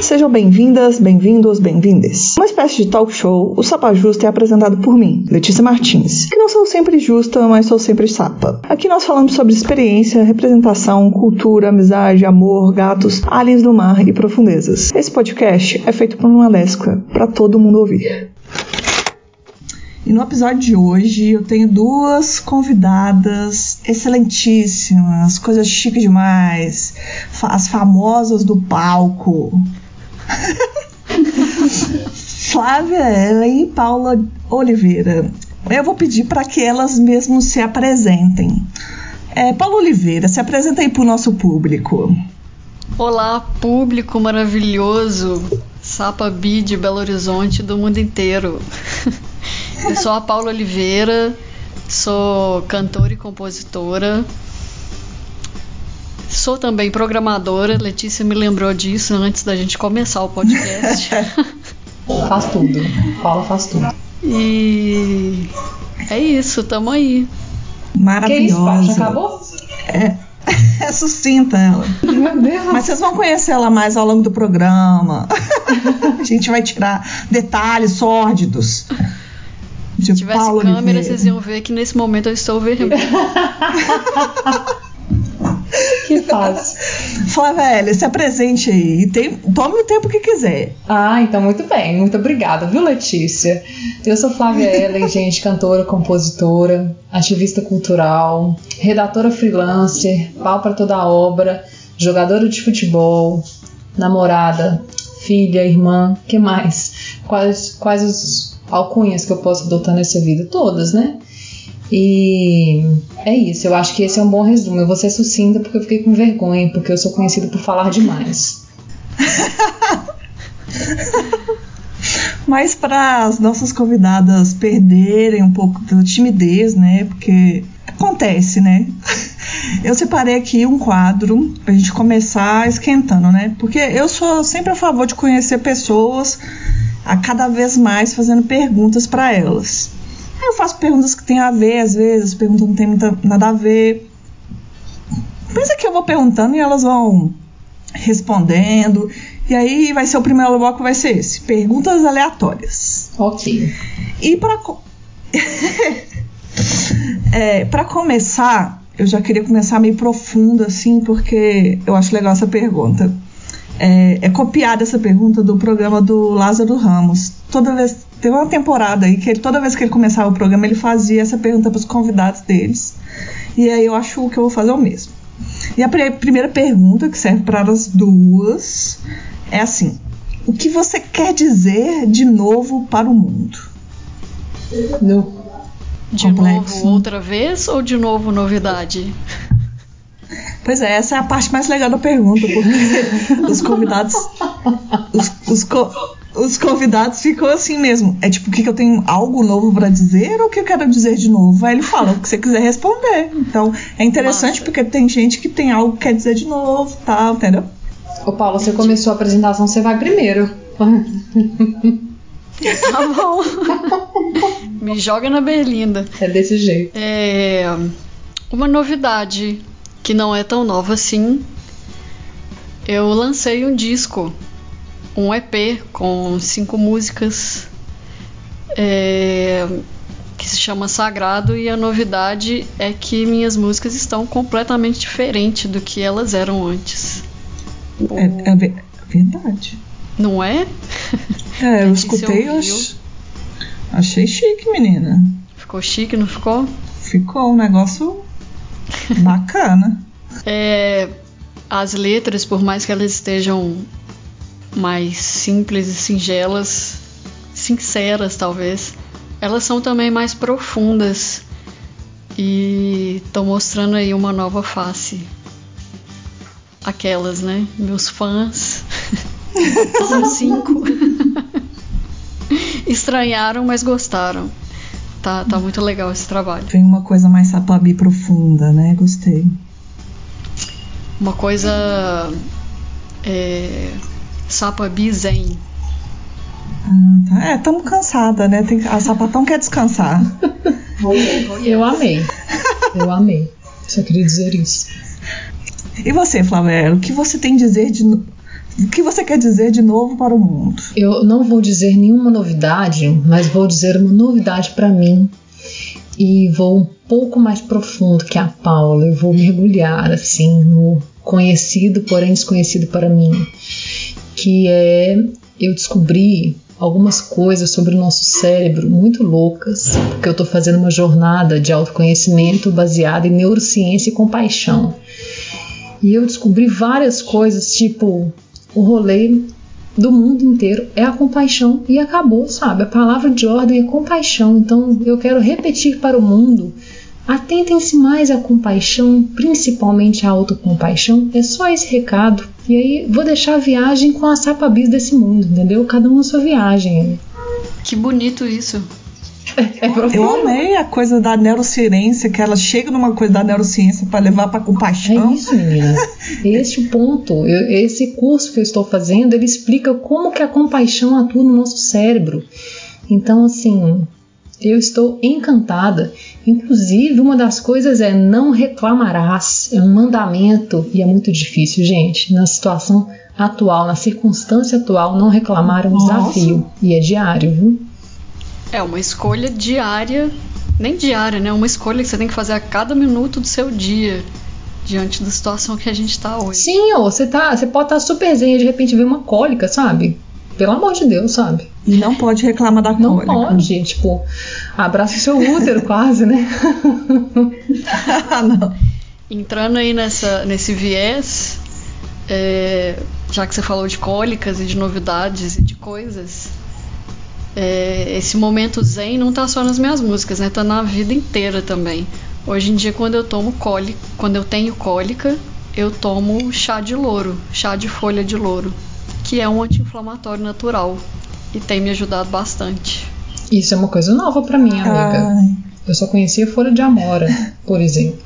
Sejam bem-vindas, bem-vindos, bem-vindes. Uma espécie de talk show, o Sapa Justa é apresentado por mim, Letícia Martins, que não sou sempre justa, mas sou sempre sapa. Aqui nós falamos sobre experiência, representação, cultura, amizade, amor, gatos, aliens do mar e profundezas. Esse podcast é feito por uma lesca, para todo mundo ouvir. E no episódio de hoje eu tenho duas convidadas excelentíssimas, coisas chique demais, as famosas do palco. Flávia Ellen e Paula Oliveira. Eu vou pedir para que elas mesmas se apresentem. É, Paula Oliveira, se apresenta aí para o nosso público. Olá, público maravilhoso, Sapa Bi de Belo Horizonte do mundo inteiro. Eu sou a Paula Oliveira, sou cantora e compositora. Sou também programadora. Letícia me lembrou disso antes da gente começar o podcast. faz tudo. Paula faz tudo. E é isso, tamo aí. Maravilhosa. Que isso, acabou? É. É sucinta ela. Meu Deus. Mas vocês vão conhecer ela mais ao longo do programa. A gente vai tirar detalhes sórdidos. De Se tivesse Paula câmera, Oliveira. vocês iam ver que nesse momento eu estou vermelha. Que fácil. Flávia, se apresente aí. E tem, tome o tempo que quiser. Ah, então muito bem. Muito obrigada, viu, Letícia? Eu sou Flávia Ellen, gente, cantora, compositora, ativista cultural, redatora freelancer, pau para toda a obra, jogadora de futebol, namorada, filha, irmã, que mais? Quais, quais os alcunhas que eu posso adotar nessa vida? Todas, né? E é isso, eu acho que esse é um bom resumo. Eu vou ser sucinta porque eu fiquei com vergonha, porque eu sou conhecida por falar demais. Mas para as nossas convidadas perderem um pouco da timidez, né? Porque acontece, né? Eu separei aqui um quadro pra gente começar esquentando, né? Porque eu sou sempre a favor de conhecer pessoas a cada vez mais fazendo perguntas para elas. Aí eu faço perguntas que tem a ver, às vezes, perguntas que não tem muita, nada a ver. Pensa que eu vou perguntando e elas vão respondendo. E aí vai ser o primeiro bloco, vai ser esse: perguntas aleatórias. Ok. E para é, para começar, eu já queria começar meio profunda assim, porque eu acho legal essa pergunta. É, é copiada essa pergunta do programa do Lázaro Ramos. Toda vez teve uma temporada aí que ele, toda vez que ele começava o programa ele fazia essa pergunta para os convidados deles. E aí eu acho que eu vou fazer o mesmo. E a pri- primeira pergunta que serve para as duas é assim: o que você quer dizer de novo para o mundo? No. De Complexo. novo outra vez ou de novo novidade? Pois é, essa é a parte mais legal da pergunta, porque os convidados. Os, os, co- os convidados ficam assim mesmo. É tipo, o que, que eu tenho algo novo pra dizer ou o que eu quero dizer de novo? Aí ele fala o que você quiser responder. Então é interessante Massa. porque tem gente que tem algo que quer dizer de novo tal, entendeu? Ô, Paula, você começou a apresentação, você vai primeiro. Tá bom. Me joga na berlinda. É desse jeito. É uma novidade que não é tão nova assim. Eu lancei um disco, um EP com cinco músicas é, que se chama Sagrado e a novidade é que minhas músicas estão completamente diferentes do que elas eram antes. O- É, é ve- verdade. Não é? É, eu escutei e ouviu. ach- achei chique, menina. Ficou chique, não ficou? Ficou um negócio bacana. É, as letras, por mais que elas estejam mais simples e singelas, sinceras talvez, elas são também mais profundas e estão mostrando aí uma nova face. Aquelas, né? Meus fãs, são cinco, estranharam, mas gostaram. Tá, tá muito legal esse trabalho. Vem uma coisa mais sapabi profunda, né? Gostei. Uma coisa é, sapabi zen. Ah, tá. É, estamos cansada, né? Tem, a sapatão quer descansar. Eu amei. Eu amei. Só queria dizer isso. E você, Flávia, o que você tem a dizer de O que você quer dizer de novo para o mundo? Eu não vou dizer nenhuma novidade, mas vou dizer uma novidade para mim e vou um pouco mais profundo que a Paula. Eu vou mergulhar assim no conhecido, porém desconhecido para mim, que é eu descobri algumas coisas sobre o nosso cérebro muito loucas, porque eu estou fazendo uma jornada de autoconhecimento baseada em neurociência e compaixão. E eu descobri várias coisas, tipo o rolê do mundo inteiro é a compaixão e acabou, sabe? A palavra de ordem é compaixão. Então eu quero repetir para o mundo Atentem-se mais à compaixão, principalmente à autocompaixão. É só esse recado. E aí vou deixar a viagem com a sapabis desse mundo, entendeu? Cada um na sua viagem. Que bonito isso. É, é eu amei a coisa da neurociência, que ela chega numa coisa da neurociência para levar para compaixão. É isso, menina. Este ponto, eu, esse curso que eu estou fazendo, ele explica como que a compaixão atua no nosso cérebro. Então, assim, eu estou encantada. Inclusive, uma das coisas é não reclamarás. É um mandamento e é muito difícil, gente. Na situação atual, na circunstância atual, não reclamar é um Nossa. desafio e é diário, viu? É uma escolha diária, nem diária, né? Uma escolha que você tem que fazer a cada minuto do seu dia diante da situação que a gente está hoje. Sim, ó, você tá, você pode estar tá super zen e de repente ver uma cólica, sabe? Pelo amor de Deus, sabe? E não pode reclamar da não cólica. Não pode, tipo, abraça o seu útero quase, né? não. Entrando aí nessa, nesse viés, é, já que você falou de cólicas e de novidades e de coisas, é, esse momento zen não tá só nas minhas músicas, né? Tá na vida inteira também. Hoje em dia, quando eu tomo cólica, quando eu tenho cólica, eu tomo chá de louro, chá de folha de louro que é um anti-inflamatório natural e tem me ajudado bastante. Isso é uma coisa nova para mim, amiga. Ai. Eu só conhecia folha de amora, por exemplo.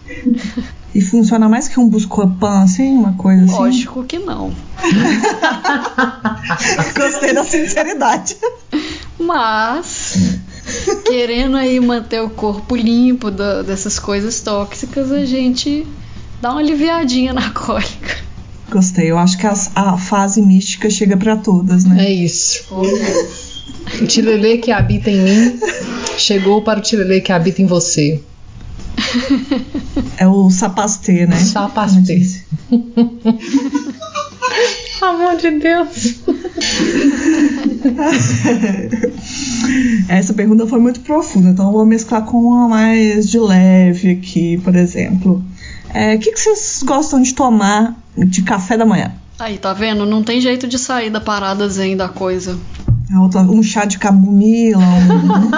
E funciona mais que um Buscopan, assim, uma coisa assim? Lógico que não. Gostei da sinceridade. Mas, querendo aí manter o corpo limpo da, dessas coisas tóxicas, a gente dá uma aliviadinha na cólica. Gostei. Eu acho que a, a fase mística chega para todas, né? É isso. O tilelê que habita em mim chegou para o tilelê que habita em você. É o sapastê, né? Sapastê. Amor de Deus. Essa pergunta foi muito profunda, então eu vou mesclar com uma mais de leve aqui, por exemplo. É, o que, que vocês gostam de tomar de café da manhã? Aí, tá vendo? Não tem jeito de sair da parada zen da coisa. Um chá de camomila. Um...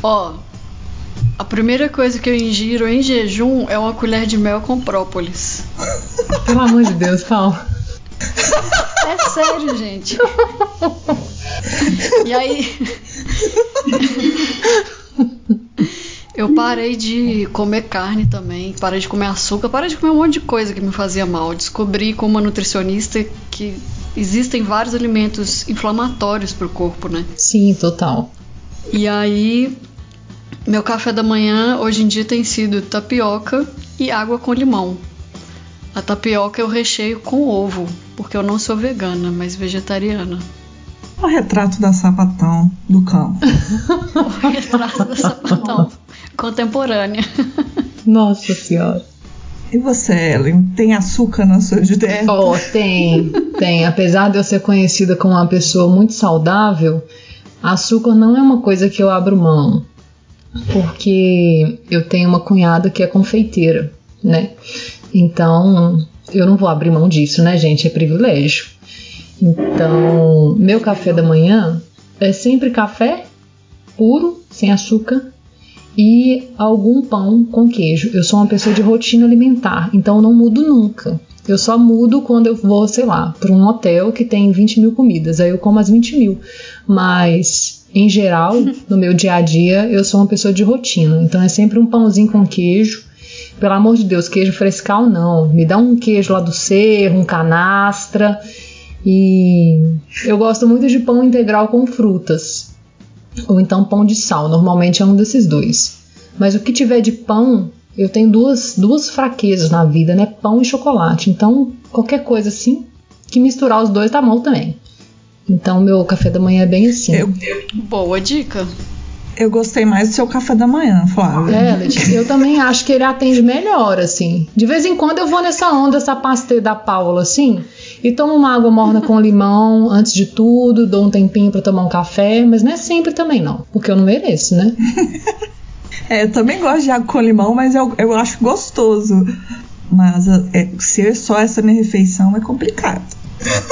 Ó, a primeira coisa que eu ingiro em jejum é uma colher de mel com própolis. Pelo amor de Deus, Paulo. É sério, gente. E aí. Eu parei de comer carne também, parei de comer açúcar, parei de comer um monte de coisa que me fazia mal. Descobri com uma nutricionista que existem vários alimentos inflamatórios para o corpo, né? Sim, total. E aí, meu café da manhã hoje em dia tem sido tapioca e água com limão. A tapioca eu recheio com ovo, porque eu não sou vegana, mas vegetariana. O retrato da sapatão do campo. o retrato da sapatão contemporânea. Nossa Senhora. E você, Ellen, tem açúcar na sua dieta? Oh, tem, tem. Apesar de eu ser conhecida como uma pessoa muito saudável, açúcar não é uma coisa que eu abro mão. Porque eu tenho uma cunhada que é confeiteira, né? Então, eu não vou abrir mão disso, né, gente? É privilégio. Então, meu café da manhã é sempre café puro, sem açúcar, e algum pão com queijo. Eu sou uma pessoa de rotina alimentar, então eu não mudo nunca. Eu só mudo quando eu vou, sei lá, para um hotel que tem 20 mil comidas, aí eu como as 20 mil. Mas, em geral, no meu dia a dia, eu sou uma pessoa de rotina, então é sempre um pãozinho com queijo. Pelo amor de Deus, queijo frescal não. Me dá um queijo lá do cerro, um canastra. E eu gosto muito de pão integral com frutas ou então pão de sal. Normalmente é um desses dois. Mas o que tiver de pão eu tenho duas, duas fraquezas na vida, né? Pão e chocolate. Então, qualquer coisa assim, que misturar os dois tá bom também. Então, meu café da manhã é bem assim. Eu, Boa dica. Eu gostei mais do seu café da manhã, Flávia. É, Letícia, eu também acho que ele atende melhor, assim. De vez em quando eu vou nessa onda, essa pastel da Paula, assim, e tomo uma água morna com limão antes de tudo, dou um tempinho pra tomar um café, mas não é sempre também, não, porque eu não mereço, né? É, eu também gosto de água com limão, mas eu, eu acho gostoso. Mas é, ser só essa minha refeição é complicado.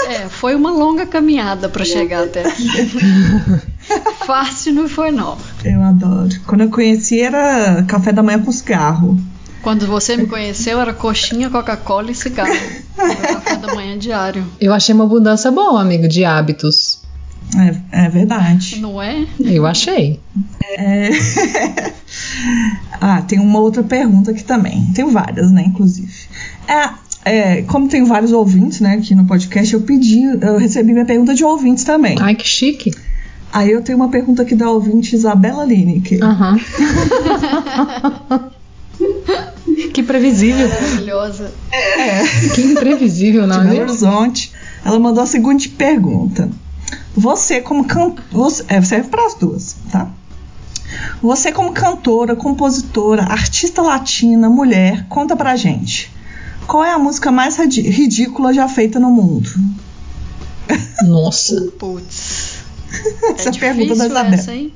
É, foi uma longa caminhada pra chegar até aqui. Fácil não foi, não. Eu adoro. Quando eu conheci era café da manhã com cigarro. Quando você me conheceu, era coxinha, Coca-Cola e cigarro. Meu café da manhã diário. Eu achei uma mudança boa, amigo, de hábitos. É, é verdade. Não é? Eu achei. É... ah, tem uma outra pergunta aqui também. Tem várias, né, inclusive. É, é, como tem vários ouvintes, né, aqui no podcast, eu pedi, eu recebi minha pergunta de ouvintes também. Ai, que chique. Aí eu tenho uma pergunta aqui da ouvinte Isabela Lineker. Aham. que previsível. Maravilhosa. Que imprevisível, não de é? Belo Horizonte. Ela mandou a seguinte pergunta: Você, como cantora. É, serve para as duas, tá? Você, como cantora, compositora, artista latina, mulher, conta pra gente. Qual é a música mais ridícula já feita no mundo? Nossa. Putz. Essa é pergunta da Isabela. essa, hein?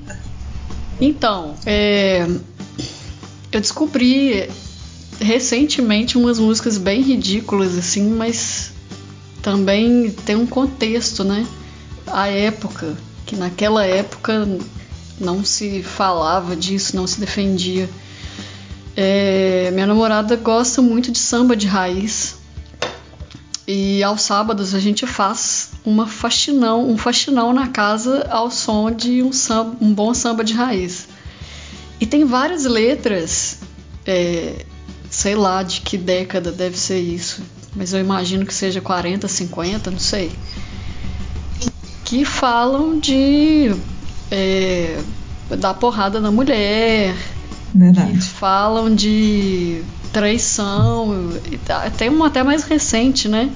Então, é, eu descobri recentemente umas músicas bem ridículas, assim, mas também tem um contexto, né? A época, que naquela época não se falava disso, não se defendia. É, minha namorada gosta muito de samba de raiz. E aos sábados a gente faz uma faxinão, um faxinão na casa ao som de um, samba, um bom samba de raiz. E tem várias letras, é, sei lá de que década deve ser isso, mas eu imagino que seja 40, 50, não sei. Que falam de é, dar porrada na mulher, que Verdade. falam de traição, tá- tem uma até mais recente, né?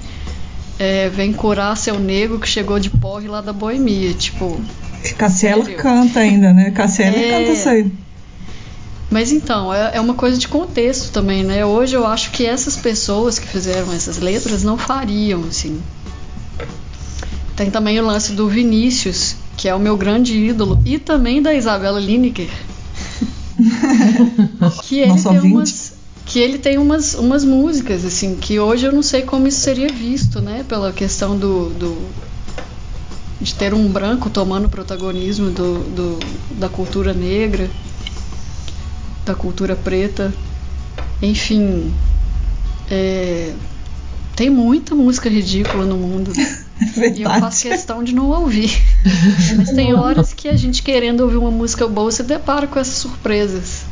É, vem curar seu nego que chegou de porre lá da boemia, tipo. Cassiela canta ainda, né? Cassiela É. canta isso aí. Mas então, é, é uma coisa de contexto também, né? Hoje eu acho que essas pessoas que fizeram essas letras não fariam, assim. Tem também o lance do Vinícius, que é o meu grande ídolo, e também da Isabela Lineker. que ele Nosso tem umas que ele tem umas, umas músicas assim que hoje eu não sei como isso seria visto, né, pela questão do, do de ter um branco tomando protagonismo do, do, da cultura negra, da cultura preta, enfim, é, tem muita música ridícula no mundo É e eu faço questão de não ouvir. Mas tem horas que a gente querendo ouvir uma música boa se depara com essas surpresas.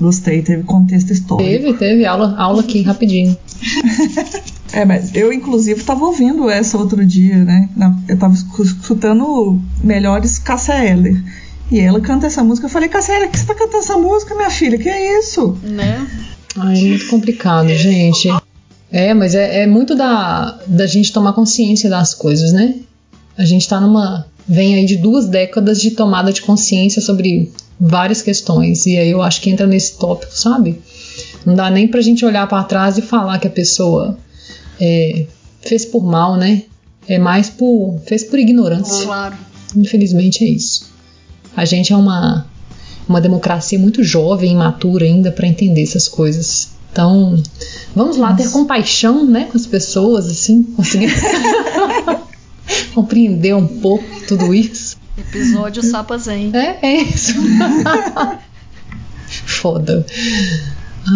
Gostei, teve contexto histórico. Teve, teve aula, aula aqui rapidinho. É, mas eu, inclusive, estava ouvindo essa outro dia, né? Eu estava escutando Melhores Cássia Eller. E ela canta essa música. Eu falei, Cássia Eller, que você tá cantando essa música, minha filha? Que é isso? Né? Ai, é muito complicado, gente. É, mas é, é muito da, da gente tomar consciência das coisas, né? A gente tá numa. Vem aí de duas décadas de tomada de consciência sobre várias questões. E aí eu acho que entra nesse tópico, sabe? Não dá nem pra gente olhar pra trás e falar que a pessoa é, fez por mal, né? É mais por. fez por ignorância. Claro. Infelizmente é isso. A gente é uma, uma democracia muito jovem, imatura ainda para entender essas coisas. Então, vamos lá ter compaixão, né, com as pessoas, assim, conseguir compreender um pouco tudo isso. Episódio Sapa Zen. É, é isso. Foda.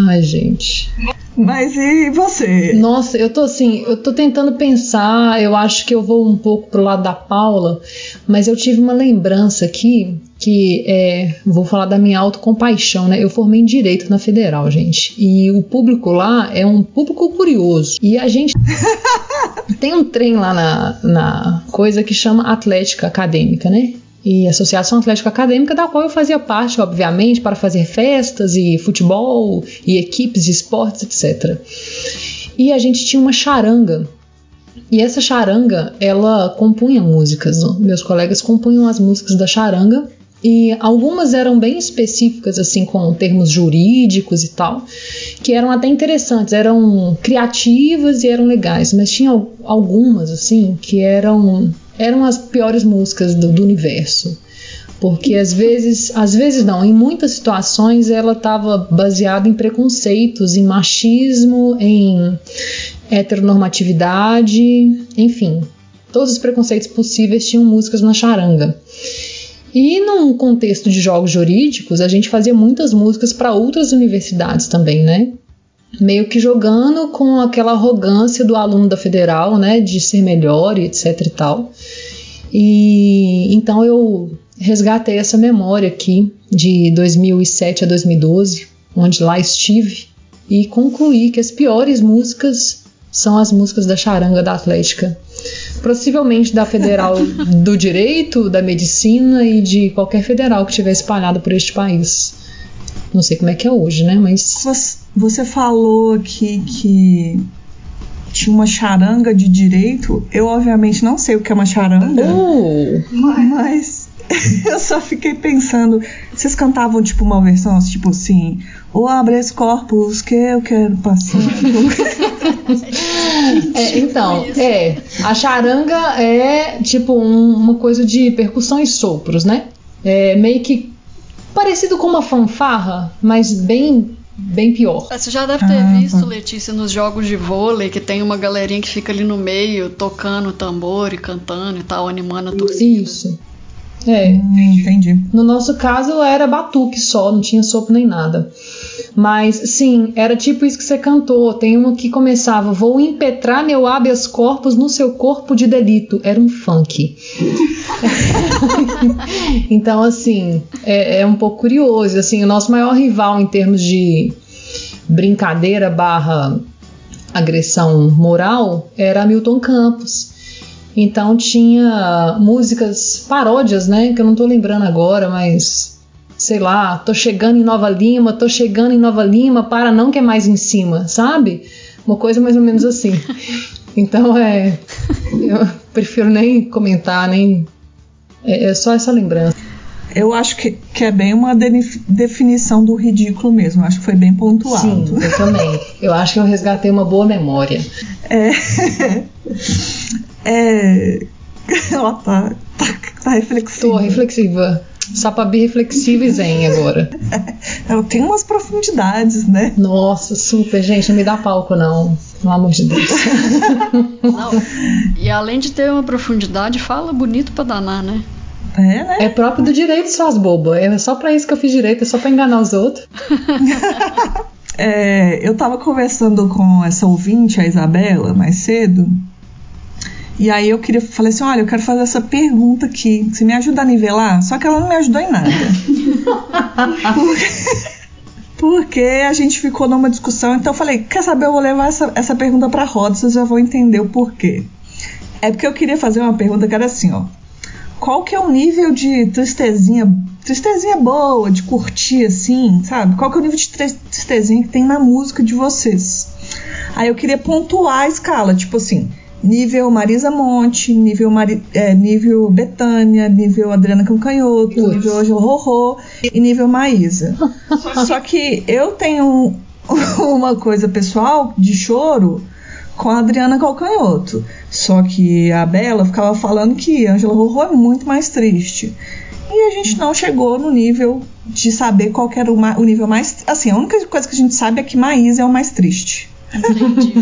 Ai, gente. Mas e você? Nossa, eu tô assim, eu tô tentando pensar, eu acho que eu vou um pouco pro lado da Paula, mas eu tive uma lembrança aqui que é, vou falar da minha autocompaixão, né? Eu formei em Direito na Federal, gente, e o público lá é um público curioso, e a gente tem um trem lá na, na coisa que chama Atlética Acadêmica, né? e Associação Atlética Acadêmica, da qual eu fazia parte, obviamente, para fazer festas e futebol e equipes de esportes, etc. E a gente tinha uma charanga. E essa charanga, ela compunha músicas. Meus colegas compunham as músicas da charanga e algumas eram bem específicas, assim, com termos jurídicos e tal, que eram até interessantes, eram criativas e eram legais, mas tinha algumas, assim, que eram, eram as piores músicas do, do universo. Porque às vezes, às vezes não, em muitas situações ela estava baseada em preconceitos, em machismo, em heteronormatividade, enfim, todos os preconceitos possíveis tinham músicas na charanga. E num contexto de jogos jurídicos, a gente fazia muitas músicas para outras universidades também, né? Meio que jogando com aquela arrogância do aluno da federal, né, de ser melhor e etc e tal. E então eu resgatei essa memória aqui de 2007 a 2012, onde lá estive e concluí que as piores músicas são as músicas da charanga da Atlética possivelmente da Federal do Direito, da Medicina e de qualquer federal que estiver espalhada por este país. Não sei como é que é hoje, né? Mas. Você falou aqui que tinha uma charanga de direito. Eu, obviamente, não sei o que é uma charanga. Uh. Mas eu só fiquei pensando. Vocês cantavam, tipo, uma versão, tipo assim. O habeas corpus que eu quero passar. É, então, é. A charanga é tipo um, uma coisa de percussão e sopros, né? É meio que parecido com uma fanfarra, mas bem bem pior. Você já deve ter ah, visto, Letícia, nos jogos de vôlei, que tem uma galerinha que fica ali no meio, tocando tambor e cantando e tal, animando a torcida. Isso. É. Hum, entendi. No nosso caso era batuque só, não tinha sopro nem nada. Mas sim, era tipo isso que você cantou. Tem uma que começava: Vou impetrar meu habeas corpus no seu corpo de delito. Era um funk. então, assim, é, é, um pouco curioso. Assim, o nosso maior rival em termos de brincadeira barra agressão moral era Milton Campos. Então tinha músicas paródias, né? Que eu não tô lembrando agora, mas sei lá, tô chegando em Nova Lima, tô chegando em Nova Lima, para não que é mais em cima, sabe? Uma coisa mais ou menos assim. Então é. Eu prefiro nem comentar, nem. É, é só essa lembrança. Eu acho que, que é bem uma definição do ridículo mesmo. Acho que foi bem pontuado. Sim, eu também. Eu acho que eu resgatei uma boa memória. É. é. Ela tá, tá, tá reflexiva. Tô reflexiva. Sapabi reflexiva e zen agora. Ela tem umas profundidades, né? Nossa, super, gente, não me dá palco não. Pelo amor de Deus. Não. E além de ter uma profundidade, fala bonito pra danar, né? É, né? É próprio do direito, suas bobas. É só pra isso que eu fiz direito, é só pra enganar os outros. é, eu tava conversando com essa ouvinte, a Isabela, mais cedo, e aí eu queria, falei assim, olha, eu quero fazer essa pergunta aqui, você me ajuda a nivelar? Só que ela não me ajudou em nada. porque, porque a gente ficou numa discussão, então eu falei, quer saber, eu vou levar essa, essa pergunta pra roda, vocês já vão entender o porquê. É porque eu queria fazer uma pergunta que era assim, ó. Qual que é o nível de tristezinha, tristezinha boa, de curtir assim, sabe? Qual que é o nível de tristezinha que tem na música de vocês? Aí eu queria pontuar a escala, tipo assim, nível Marisa Monte, nível, Mari, é, nível Betânia, nível Adriana Cancanhoto, Putz. nível Angela Rorô e nível Maísa. Só que eu tenho uma coisa pessoal de choro com a Adriana Calcanhoto. Só que a Bela ficava falando que Angela Rorô é muito mais triste. E a gente não chegou no nível de saber qual era o, o nível mais. Assim, a única coisa que a gente sabe é que Maísa é o mais triste. Entendi.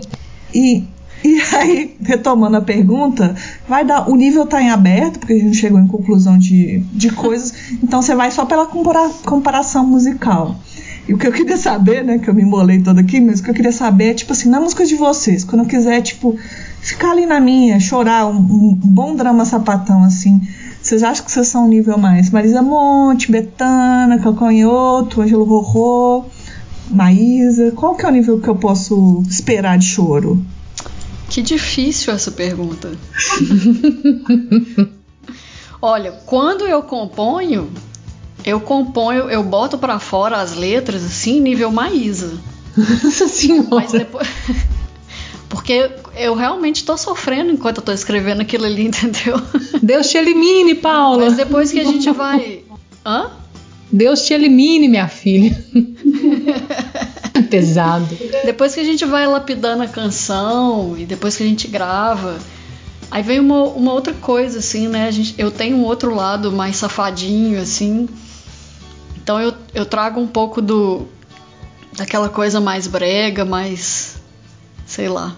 e e aí, retomando a pergunta, vai dar. O nível está em aberto, porque a gente chegou em conclusão de, de coisas, então você vai só pela compara, comparação musical. E o que eu queria saber, né, que eu me embolei toda aqui, mas o que eu queria saber é, tipo assim, na música de vocês, quando eu quiser, tipo, ficar ali na minha, chorar, um, um bom drama sapatão, assim, vocês acham que vocês são um nível mais Marisa Monte, Betana, Calcanhoto, Ângelo Rorô, Maísa? Qual que é o nível que eu posso esperar de choro? Que difícil essa pergunta. Olha, quando eu componho, eu componho, eu boto para fora as letras assim, nível Maísa. Nossa senhora. Mas depois. Porque eu realmente tô sofrendo enquanto eu tô escrevendo aquilo ali, entendeu? Deus te elimine, Paula. Mas depois que a gente vai. Hã? Deus te elimine, minha filha. Pesado. Depois que a gente vai lapidando a canção e depois que a gente grava, aí vem uma, uma outra coisa, assim, né? Gente, eu tenho um outro lado mais safadinho, assim. Então eu, eu trago um pouco do daquela coisa mais brega, mais. sei lá.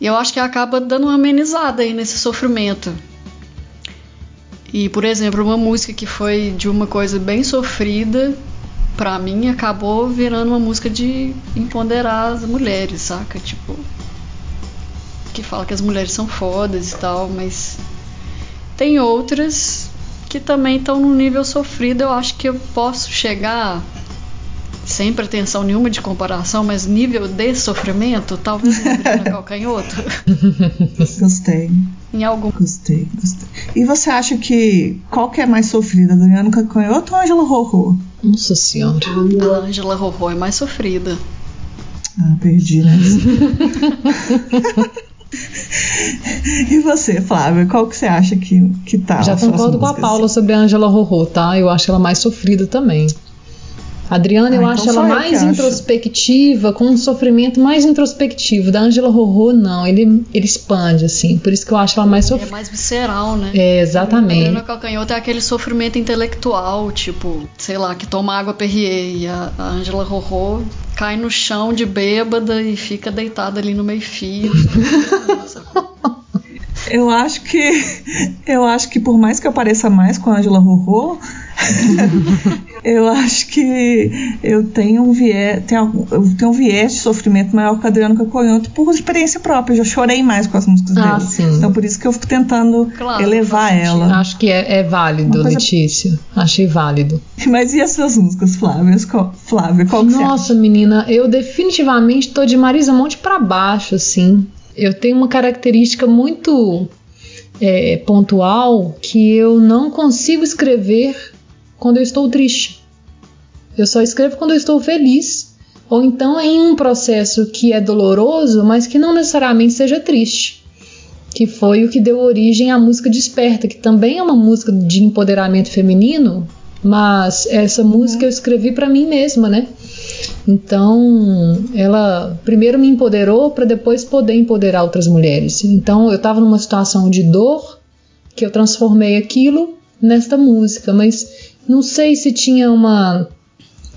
E eu acho que acaba dando uma amenizada aí nesse sofrimento. E, por exemplo, uma música que foi de uma coisa bem sofrida, pra mim, acabou virando uma música de empoderar as mulheres, saca? Tipo. Que fala que as mulheres são fodas e tal, mas. Tem outras que também estão num nível sofrido. Eu acho que eu posso chegar sem pretensão nenhuma de comparação, mas nível de sofrimento, talvez no Adriana Calcanhoto. Gostei. em algum. Gostei, gostei. E você acha que qual que é mais sofrida, Adriano Calcanhoto ou Ângela Rorô? Nossa senhora. A Angela Rorô é mais sofrida. Ah, perdi, né? e você, Flávia, qual que você acha que, que tá? Já concordo com a? Paula sobre a Angela Rorô, tá? Eu acho ela mais sofrida também. A Adriana, Ah, eu então acho ela eu mais acho. introspectiva, com um sofrimento mais introspectivo. Da Angela Rorô, não. Ele, ele expande, assim. Por isso que eu acho ela mais É sofrida. mais visceral, né? É, A exatamente. Adriana Calcanhoto é aquele sofrimento intelectual, tipo, sei lá, que toma água Perrier. E a, a Angela Rorô cai no chão de bêbada e fica deitada ali no meio-fio. Eu acho que eu acho que por mais que eu pareça mais com a Angela Rorô, eu acho que eu tenho um viés, tenho, eu tenho um viés de sofrimento maior que o Adriano Calcanhoto por experiência própria. Eu já chorei mais com as músicas Ah, dele. sim. Então por isso que eu fico tentando Claro, elevar ela. Acho que é, é válido, coisa- Letícia. Achei válido. Mas e as suas músicas, Flávia? Flávia, qual que você acha? Nossa, menina, eu definitivamente tô de Marisa Monte pra baixo, assim. Eu tenho uma característica muito é, pontual que eu não consigo escrever quando eu estou triste. Eu só escrevo quando eu estou feliz. Ou então em um processo que é doloroso, mas que não necessariamente seja triste. Que foi o que deu origem à música Desperta, que também é uma música de empoderamento feminino, mas essa música eu escrevi para mim mesma, né? Então, ela primeiro me empoderou para depois poder empoderar outras mulheres. Então, eu estava numa situação de dor que eu transformei aquilo nesta música, mas não sei se tinha uma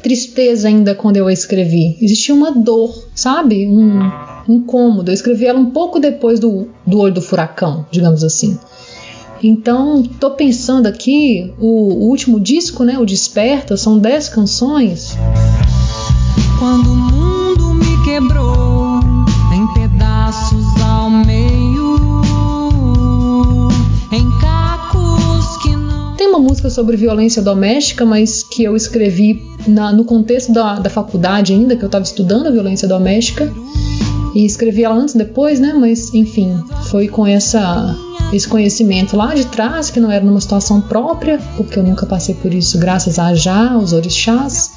tristeza ainda quando eu a escrevi. Existia uma dor, sabe? Um, incômodo. Eu escrevi ela um pouco depois do, do olho do furacão, digamos assim. Então, tô pensando aqui, o, o último disco, né, o Desperta, são 10 canções. Quando o mundo me quebrou em pedaços ao meio, Tem uma música sobre violência doméstica, mas que eu escrevi na- no contexto da, da faculdade ainda, que eu estava estudando a violência doméstica. E escrevi ela antes, depois, né? Mas, enfim, foi com essa, esse conhecimento lá de trás, que não era numa situação própria, porque eu nunca passei por isso, graças a Já, os orixás.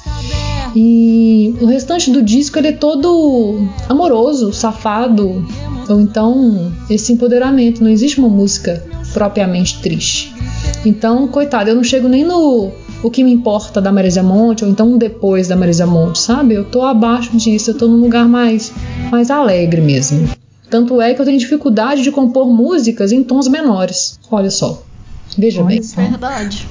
E o restante do disco ele é todo amoroso, safado, ou então esse empoderamento. Não existe uma música propriamente triste. Então, coitado, eu não chego nem no o que me importa da Marisa Monte, ou então um depois da Marisa Monte, sabe? Eu tô abaixo disso, eu tô num lugar mais, mais alegre mesmo. Tanto é que eu tenho dificuldade de compor músicas em tons menores. Olha só. Veja Olha bem. só. Verdade.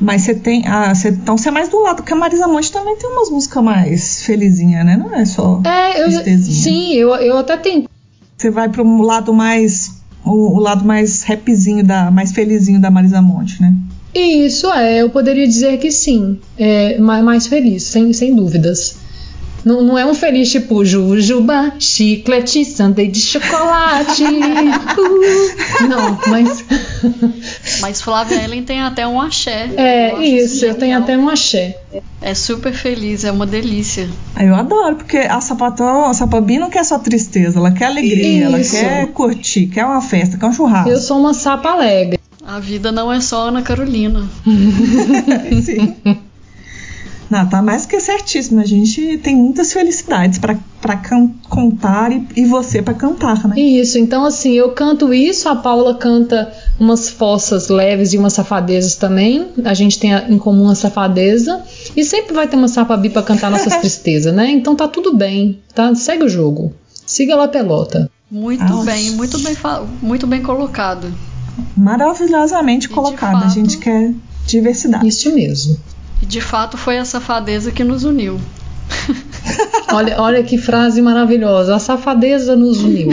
Mas você tem. Ah, você, então você é mais do lado, porque a Marisa Monte também tem umas músicas mais felizinha, né? Não é só. É, eu, sim, eu, eu até tenho Você vai pro lado mais. O, o lado mais rapzinho, da, mais felizinho da Marisa Monte, né? Isso é, eu poderia dizer que sim, é mais, feliz, sem, sem dúvidas. Não, não é um feliz tipo jujuba, chiclete, sundae de chocolate. uh, não, mas Mas Flávia Ellen tem até um axé. É isso, eu tenho até um axé. É super feliz, é uma delícia. Aí Eu adoro, porque a sapatão, a Sapabi não quer só tristeza, ela quer alegria, ela Isso. quer curtir, quer uma festa, quer um churrasco. Eu sou uma sapa alegre. A vida não é só Ana Carolina. Sim. Não, tá mais que certíssimo. A gente tem muitas felicidades para contar e, e você para cantar, né? Isso, então assim, eu canto isso, a Paula canta umas fossas leves e umas safadezas também. A gente tem em comum a safadeza e sempre vai ter uma sapabi para cantar nossas tristezas, né? Então tá tudo bem, tá? Segue o jogo. Siga lá pelota. Muito Nossa. bem, muito bem, muito bem colocado. Maravilhosamente de colocada. A fato- gente quer diversidade. Isso mesmo. E de fato foi a safadeza que nos uniu. Olha, olha que frase maravilhosa. A safadeza nos uniu.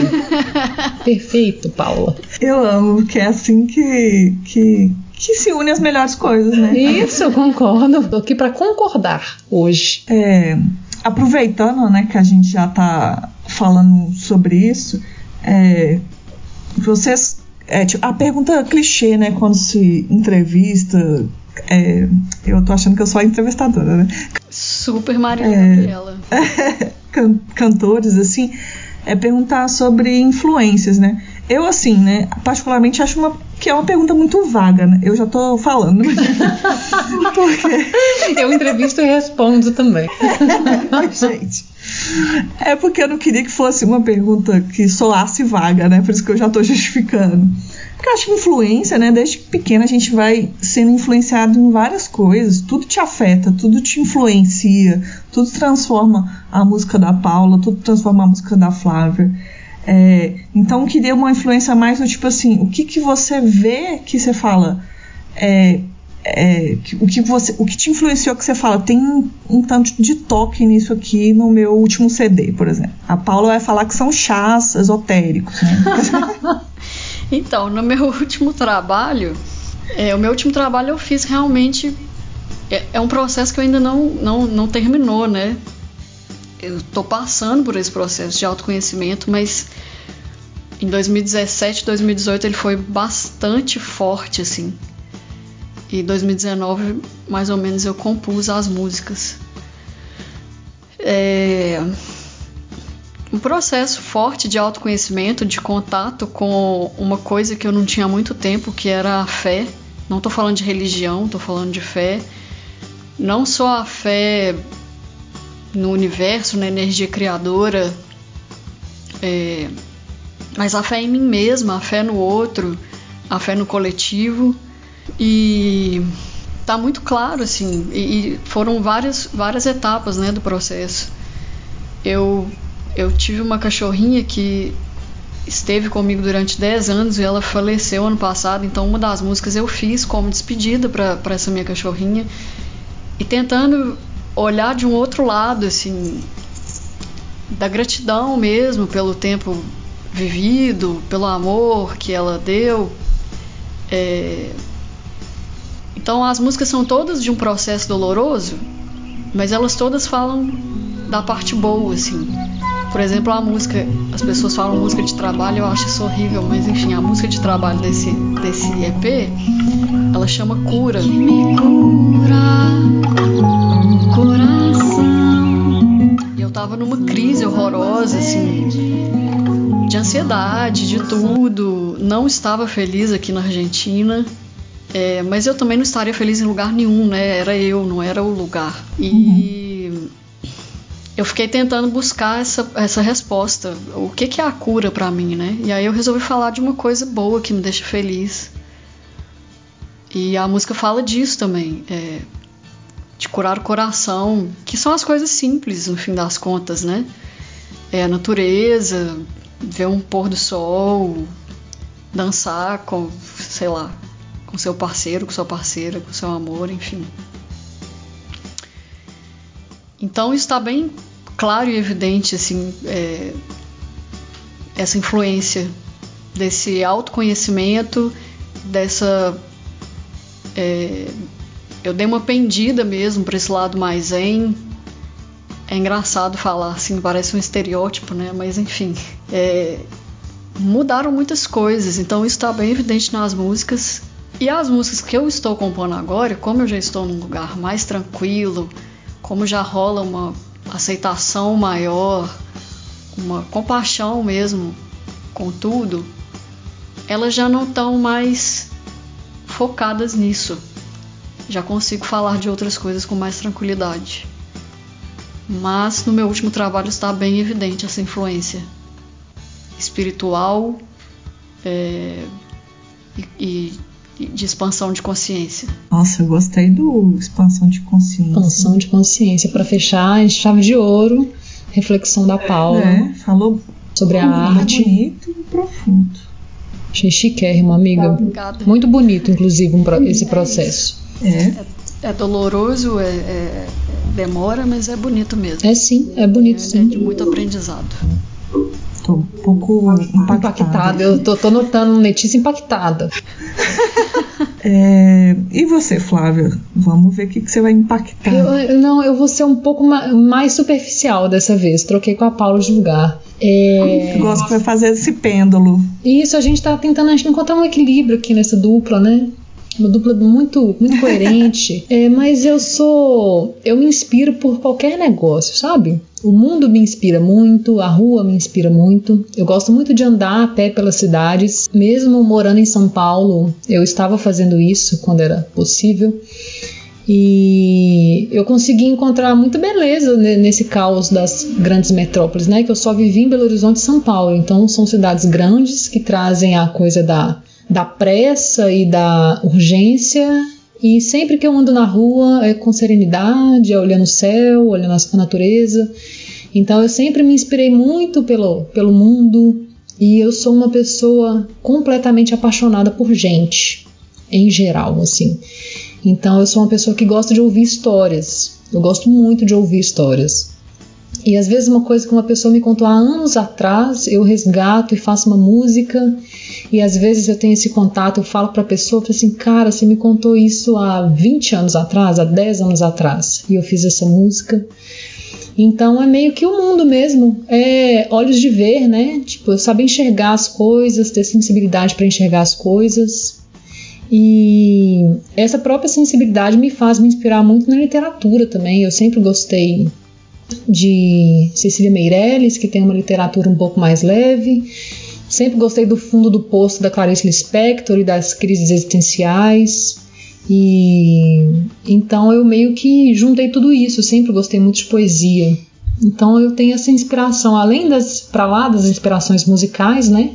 Perfeito, Paula. Eu amo, que é assim que, que, que se une as melhores coisas, né? Isso, eu concordo. Tô aqui para concordar hoje. É, aproveitando né, que a gente já está falando sobre isso, é, vocês. é, tipo, a pergunta clichê, né? Quando se entrevista. É, eu tô achando que eu sou a entrevistadora, né? Super Marília É. Gabriela. can- cantores, assim, é perguntar sobre influências, né? Eu, assim, né, particularmente acho uma, que é uma pergunta muito vaga, né? Eu já tô falando. porque, Eu entrevisto e respondo também. gente, é porque eu não queria que fosse uma pergunta que soasse vaga, né? Por isso que eu já tô justificando. Porque eu acho que influência, né? Desde pequena a gente vai sendo influenciado em várias coisas. Tudo te afeta, tudo te influencia, tudo transforma a música da Paula, tudo transforma a música da Flávia. É, então eu queria uma influência mais do tipo assim, o que, que você vê que você fala. É, é, que- o, que você, o que te influenciou que você fala, tem um, um tanto de toque nisso aqui no meu último CD, por exemplo. A Paula vai falar que são chás esotéricos, né? Então, no meu último trabalho, é, o meu último trabalho eu fiz realmente. É, é um processo que eu ainda não, não, não terminou, né? Eu tô passando por esse processo de autoconhecimento, mas em 2017, 2018 ele foi bastante forte, assim. E 2019, mais ou menos, eu compus as músicas. É, um processo forte de autoconhecimento, de contato com uma coisa que eu não tinha há muito tempo, que era a fé. Não estou falando de religião, estou falando de fé. Não só a fé no universo, na energia criadora, é, mas a fé em mim mesma, a fé no outro, a fé no coletivo. E tá muito claro, assim, e, e foram várias, várias etapas né, do processo. Eu eu tive uma cachorrinha que esteve comigo durante 10 anos e ela faleceu ano passado, então uma das músicas eu fiz como despedida para essa minha cachorrinha e tentando olhar de um outro lado, assim, da gratidão mesmo pelo tempo vivido, pelo amor que ela deu. É... Então as músicas são todas de um processo doloroso, mas elas todas falam da parte boa, assim. Por exemplo, a música, as pessoas falam música de trabalho, eu acho isso horrível, mas enfim, a música de trabalho desse, desse EP, ela chama Cura. Me cura coração. E eu tava numa crise horrorosa, assim, de ansiedade, de tudo. Não estava feliz aqui na Argentina. É, mas eu também não estaria feliz em lugar nenhum, né? Era eu, não era o lugar. E eu fiquei tentando buscar essa, essa resposta. O que, que é a cura pra mim, né? E aí eu resolvi falar de uma coisa boa que me deixa feliz. E a música fala disso também. é, de curar o coração, que são as coisas simples, no fim das contas, né? É a natureza, ver um pôr do sol, dançar com, sei lá, com seu parceiro, com sua parceira, com seu amor, enfim. Então está bem claro e evidente assim é, essa influência desse autoconhecimento, dessa é, eu dei uma pendida mesmo para esse lado mais zen. É engraçado falar assim, parece um estereótipo, né? Mas enfim, é, mudaram muitas coisas, então isso está bem evidente nas músicas. E as músicas que eu estou compondo agora, como eu já estou num lugar mais tranquilo, como já rola uma aceitação maior, uma compaixão mesmo com tudo, elas já não estão mais focadas nisso. Já consigo falar de outras coisas com mais tranquilidade. Mas no meu último trabalho está bem evidente essa influência espiritual é, e, e de expansão de consciência. Nossa, eu gostei do expansão de consciência. Expansão de consciência. Para fechar, em chave de ouro, reflexão da Paula É, falou sobre a arte. bonito e profundo. Achei chiquérrimo, amiga. Obrigada. Muito bonito, inclusive, um pro- esse processo. É, É doloroso, é, é- demora, mas é bonito mesmo. É sim, é bonito É sim. de muito aprendizado. Tô um pouco impactada. Impactada. Eu tô, tô notando Letícia impactada. É, e você, Flávia? Vamos ver o que, que você vai impactar. Eu, não, eu vou ser um pouco ma- mais superficial dessa vez. Troquei com a Paula de lugar. É, Eu gosto vai fazer esse pêndulo. Isso a gente tá tentando a gente encontrar um equilíbrio aqui nessa dupla, né? Uma dupla muito, muito coerente. É, mas eu sou. Eu me inspiro por qualquer negócio, sabe? O mundo me inspira muito, a rua me inspira muito. Eu gosto muito de andar a pé pelas cidades. Mesmo morando em São Paulo, eu estava fazendo isso quando era possível. E eu consegui encontrar muita beleza ne- nesse caos das grandes metrópoles, né? Que eu só vivi em Belo Horizonte e São Paulo. Então são cidades grandes que trazem a coisa da, da pressa e da urgência. E sempre que eu ando na rua é com serenidade, é olhando o céu, olhando a natureza. Então eu sempre me inspirei muito pelo, pelo mundo e eu sou uma pessoa completamente apaixonada por gente, em geral, assim. Então eu sou uma pessoa que gosta de ouvir histórias. Eu gosto muito de ouvir histórias. E às vezes uma coisa que uma pessoa me contou há anos atrás, eu resgato e faço uma música. E às vezes eu tenho esse contato, eu falo para a pessoa, falo assim, cara, você me contou isso há 20 anos atrás, há 10 anos atrás, e eu fiz essa música. Então é meio que o mundo mesmo, é olhos de ver, né? Tipo, saber enxergar as coisas, ter sensibilidade para enxergar as coisas. E essa própria sensibilidade me faz me inspirar muito na literatura também. Eu sempre gostei de Cecília Meirelles, que tem uma literatura um pouco mais leve. Sempre gostei do fundo do poço da Clarice Lispector e das crises existenciais. E então eu meio que juntei tudo isso. Eu sempre gostei muito de poesia. Então eu tenho essa inspiração, além das para lá das inspirações musicais, né?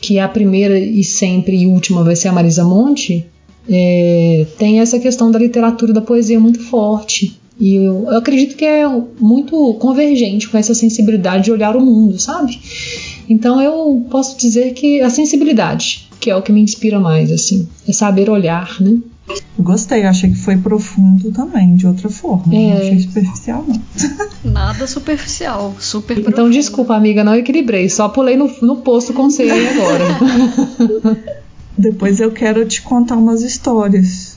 Que a primeira e sempre e última vai ser a Marisa Monte. É, tem essa questão da literatura e da poesia muito forte. E eu, eu acredito que é muito convergente com essa sensibilidade de olhar o mundo, sabe? Então eu posso dizer que a sensibilidade, que é o que me inspira mais, assim, é saber olhar, né? Gostei, achei que foi profundo também, de outra forma. É. Não achei superficial, não. Nada superficial, super Então profundo. desculpa, amiga, não equilibrei, só pulei no, no posto com você aí agora. Depois eu quero te contar umas histórias.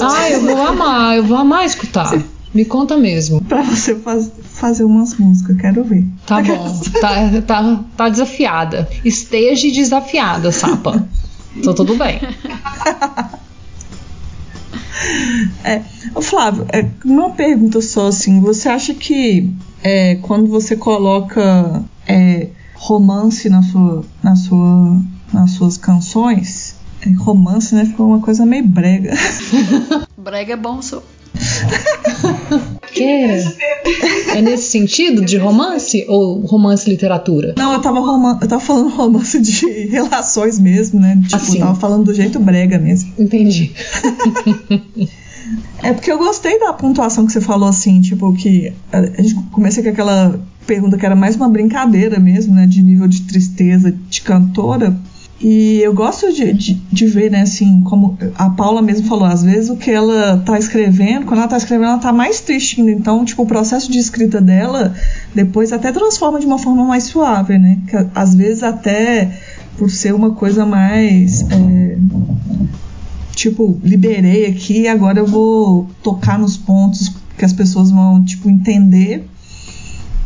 ah, eu vou amar, eu vou amar escutar. Me conta mesmo. Pra você faz- fazer umas músicas, quero ver. Tá bom, tá, tá, tá desafiada. Esteja desafiada, sapa. Tô tudo bem. É, Flávio, é, uma pergunta só assim, você acha que é, quando você coloca é, romance na sua, na sua, nas suas canções, é, romance, né, ficou uma coisa meio brega. Brega é bom, sou. Quer? É nesse sentido de romance ou romance literatura? Não, eu tava, roman eu tava falando romance de relações mesmo, né? Tipo, Assim. eu tava falando do jeito brega mesmo. Entendi. É porque eu gostei da pontuação que você falou, assim, tipo, que a, a gente comecei com aquela pergunta que era mais uma brincadeira mesmo, né? De nível de tristeza de cantora. E eu gosto de, de, de ver, né, assim, como a Paula mesmo falou, às vezes o que ela tá escrevendo, quando ela tá escrevendo, ela tá mais triste ainda. Então, tipo, o processo de escrita dela depois até transforma de uma forma mais suave, né? Que, às vezes até por ser uma coisa mais. é, tipo, liberei aqui, agora eu vou tocar nos pontos que as pessoas vão, tipo, entender.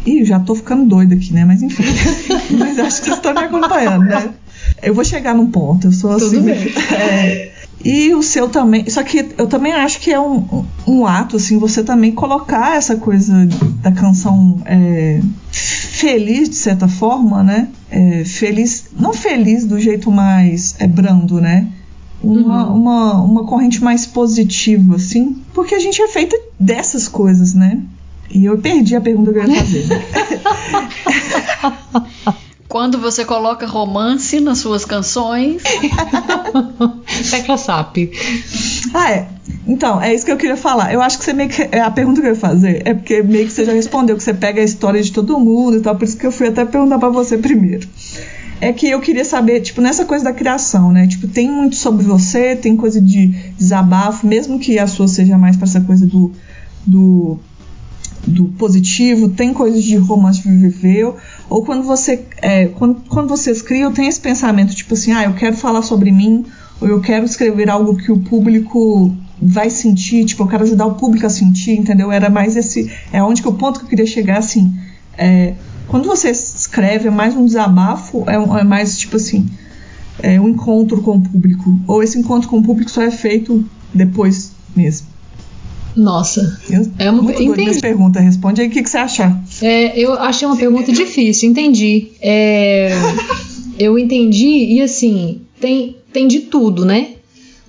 Ih, já tô ficando doida aqui, né? Mas enfim. Mas acho que vocês estão me acompanhando, né? Eu vou chegar num ponto, eu sou Tudo assim. bem. é, e o seu também. Só que eu também acho que é um, um ato, assim, você também colocar essa coisa da canção é, feliz, de certa forma, né? É, feliz. Não feliz do jeito mais é, brando, né? uma, uhum. uma, uma corrente mais positiva, assim, porque a gente é feita dessas coisas, né? E eu perdi a pergunta que eu ia fazer. Quando você coloca romance nas suas canções. Tecla SAP. Ah, é. Então, é isso que eu queria falar. Eu acho que você meio que. É, a pergunta que eu ia fazer é porque meio que você já respondeu, que você pega a história de todo mundo e tal, por isso que eu fui até perguntar para você primeiro. É que eu queria saber, tipo, nessa coisa da criação, né? Tipo, tem muito sobre você, tem coisa de desabafo, mesmo que a sua seja mais para essa coisa do, do do positivo, tem coisas de romance que viveu, ou quando você é, quando, quando você escreve, eu tenho esse pensamento tipo assim, ah, eu quero falar sobre mim, ou eu quero escrever algo que o público vai sentir, tipo, eu quero ajudar o público a sentir, entendeu? Era mais esse, é onde que o ponto que eu queria chegar, assim, é, quando você escreve é mais um desabafo, é, é mais tipo assim, é um encontro com o público, ou esse encontro com o público só é feito depois mesmo. Nossa. Eu, é uma entendi. pergunta. Responde aí o que, que você achar. É, eu achei uma pergunta difícil, entendi. É, eu entendi, e assim, tem, tem de tudo, né?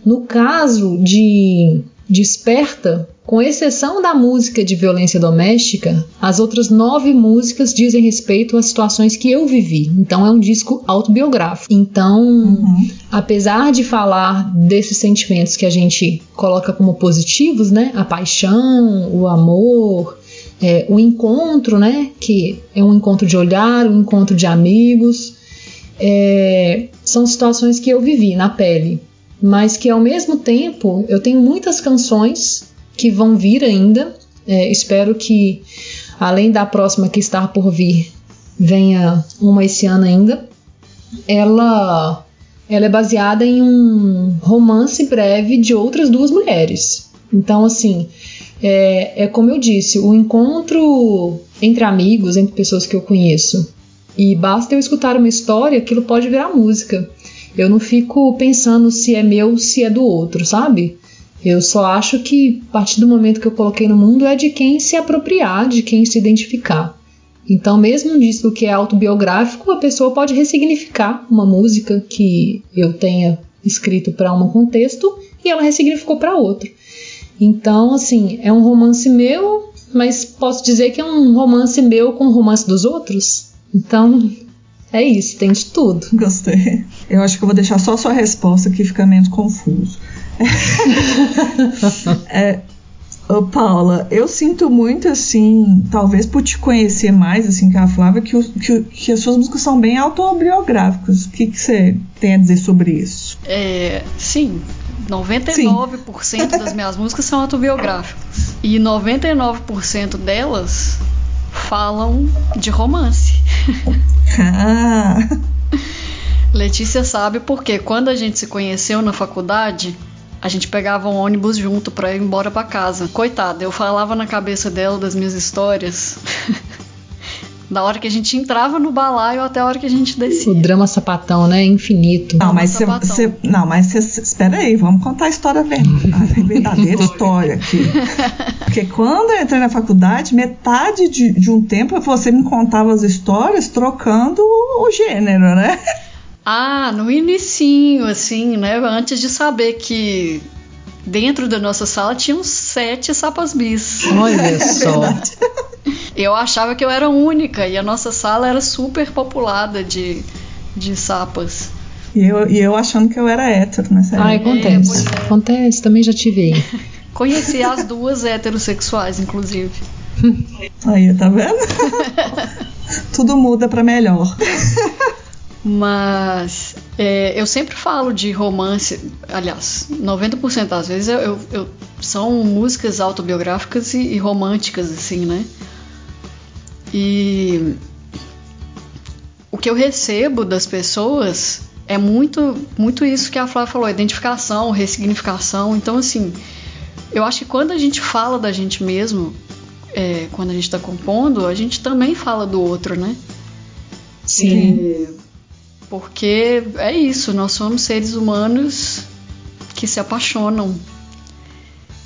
No caso de Desperta, com exceção da música de violência doméstica, as outras nove músicas dizem respeito a situações que eu vivi. Então é um disco autobiográfico. Então, uhum. apesar de falar desses sentimentos que a gente coloca como positivos, né? A paixão, o amor, é, o encontro, né? Que é um encontro de olhar, um encontro de amigos. É, são situações que eu vivi na pele, mas que ao mesmo tempo eu tenho muitas canções que vão vir ainda. É, espero que, além da próxima que está por vir, venha uma esse ano ainda. Ela, ela é baseada em um romance breve de outras duas mulheres. Então, assim, é, é como eu disse, o encontro entre amigos, entre pessoas que eu conheço, e basta eu escutar uma história, aquilo pode virar música. Eu não fico pensando se é meu, se é do outro, sabe? Eu só acho que a partir do momento que eu coloquei no mundo é de quem se apropriar, de quem se identificar. Então, mesmo um disco que é autobiográfico, a pessoa pode ressignificar uma música que eu tenha escrito para um contexto e ela ressignificou para outro. Então, assim, é um romance meu, mas posso dizer que é um romance meu com o romance dos outros. Então, é isso, tem de tudo. Gostei. Eu acho que eu vou deixar só sua resposta que fica menos confuso. é, Ô, Paula, eu sinto muito assim, talvez por te conhecer mais assim que a Flávia, que, que, que as suas músicas são bem autobiográficas. O que, que você tem a dizer sobre isso? É, sim, 99% sim. das minhas músicas são autobiográficas. E 99% delas falam de romance. Ah. Letícia sabe porque quando a gente se conheceu na faculdade, a gente pegava um ônibus junto para ir embora para casa. Coitada, eu falava na cabeça dela das minhas histórias. da hora que a gente entrava no balaio até a hora que a gente descia. O drama sapatão, né? Infinito. Não, mas você. Não, mas você. Espera aí, vamos contar a história verdadeira. a verdadeira história aqui. Porque quando eu entrei na faculdade, metade de, de um tempo você me contava as histórias trocando o gênero, né? Ah, no inicinho, assim, né? Antes de saber que dentro da nossa sala tinham sete sapas bis. Olha é só. eu achava que eu era única e a nossa sala era super populada de, de sapas. E eu, e eu achando que eu era hétero nessa época. Ah, acontece. É, é. Acontece, também já tive. Conheci as duas heterossexuais, inclusive. Aí, tá vendo? Tudo muda para melhor. Mas é, eu sempre falo de romance, aliás, 90% das vezes eu, eu, eu, são músicas autobiográficas e, e, românticas, assim, né? E o que eu recebo das pessoas é muito, muito isso que a Flávia falou: identificação, ressignificação. Então, assim, eu acho que quando a gente fala da gente mesmo, é, quando a gente está compondo, a gente também fala do outro, né? Sim. E, porque é isso, nós somos seres humanos que se apaixonam.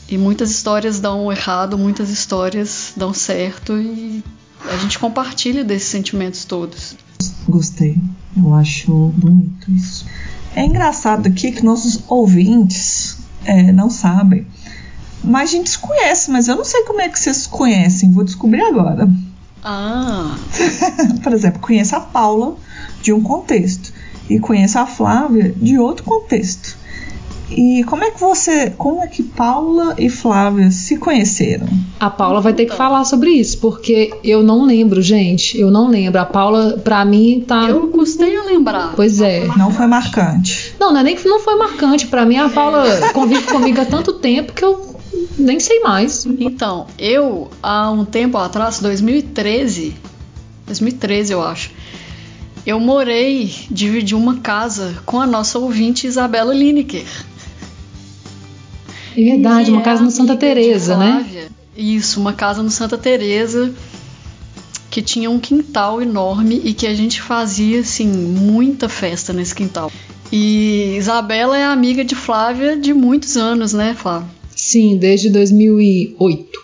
E muitas histórias dão errado, muitas histórias dão certo e a gente compartilha desses sentimentos todos. Gostei, eu acho bonito isso. É engraçado aqui que nossos ouvintes é, não sabem, mas a gente se conhece, mas eu não sei como é que vocês se conhecem, vou descobrir agora. Ah, Por exemplo, conheço a Paula de um contexto e conheço a Flávia de outro contexto. E como é que você, como é que Paula e Flávia se conheceram? A Paula vai ter que Então. falar sobre isso, porque eu não lembro, gente. Eu não lembro. A Paula, pra mim, tá. eu custei a lembrar. Pois é. Não foi marcante. Não, não é nem que não foi marcante. Pra mim, a Paula convive comigo há tanto tempo que eu nem sei mais. Então, eu, há um tempo atrás, 2013, 2013 eu acho, eu morei, dividi uma casa com a nossa ouvinte Isabela Lineker. É verdade, que uma é casa no Santa Teresa, né? Isso, uma casa no Santa Teresa que tinha um quintal enorme e que a gente fazia assim muita festa nesse quintal. E Isabela é amiga de Flávia de muitos anos, né, Flávia? Sim, desde 2008.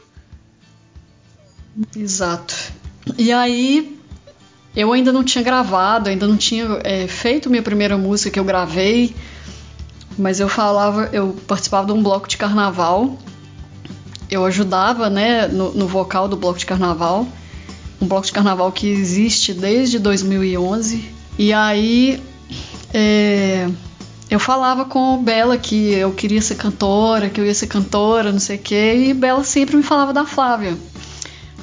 Exato. E aí eu ainda não tinha gravado, ainda não tinha é, feito minha primeira música que eu gravei, mas eu falava, eu participava de um bloco de carnaval, eu ajudava, né, no, no vocal do bloco de carnaval, um bloco de carnaval que existe desde 2011. E aí é, eu falava com Bela que eu queria ser cantora, que eu ia ser cantora, não sei o quê, e Bela sempre me falava da Flávia.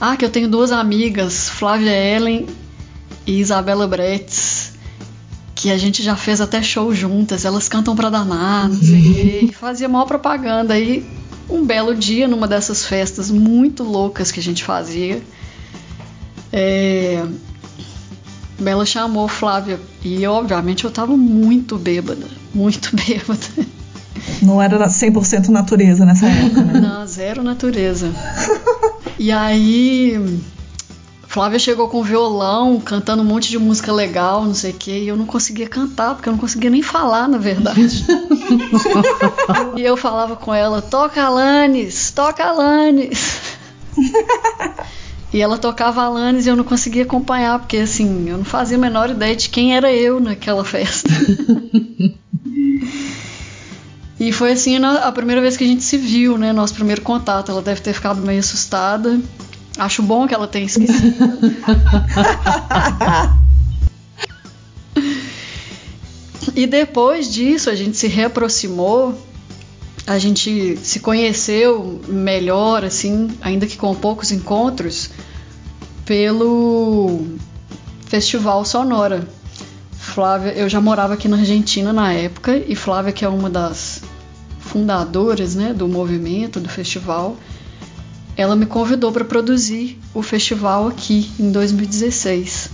Ah, que eu tenho duas amigas, Flávia Ellen e Isabela Bretes, que a gente já fez até show juntas, elas cantam pra danar, não sei o quê, e fazia maior propaganda. Aí, um belo dia, numa dessas festas muito loucas que a gente fazia, é, Bela chamou Flávia, e obviamente eu tava muito bêbada, muito bêbada. Não era 100% natureza nessa época, né? Não, zero natureza. E aí, Flávia chegou com violão, cantando um monte de música legal, não sei o quê, e eu não conseguia cantar, porque eu não conseguia nem falar, na verdade. e eu falava com ela: toca Alanis, toca Alanis. E ela tocava Alanis e eu não conseguia acompanhar, porque assim, eu não fazia a menor ideia de quem era eu naquela festa. E foi assim a primeira vez que a gente se viu, né? Nosso primeiro contato. Ela deve ter ficado meio assustada. Acho bom que ela tenha esquecido. e depois disso, a gente se reaproximou. A gente se conheceu melhor, assim, ainda que com poucos encontros, pelo Festival Sonora. Flávia, eu já morava aqui na Argentina na época e Flávia, que é uma das fundadoras, né, do movimento, do festival, ela me convidou para produzir o festival aqui em 2016.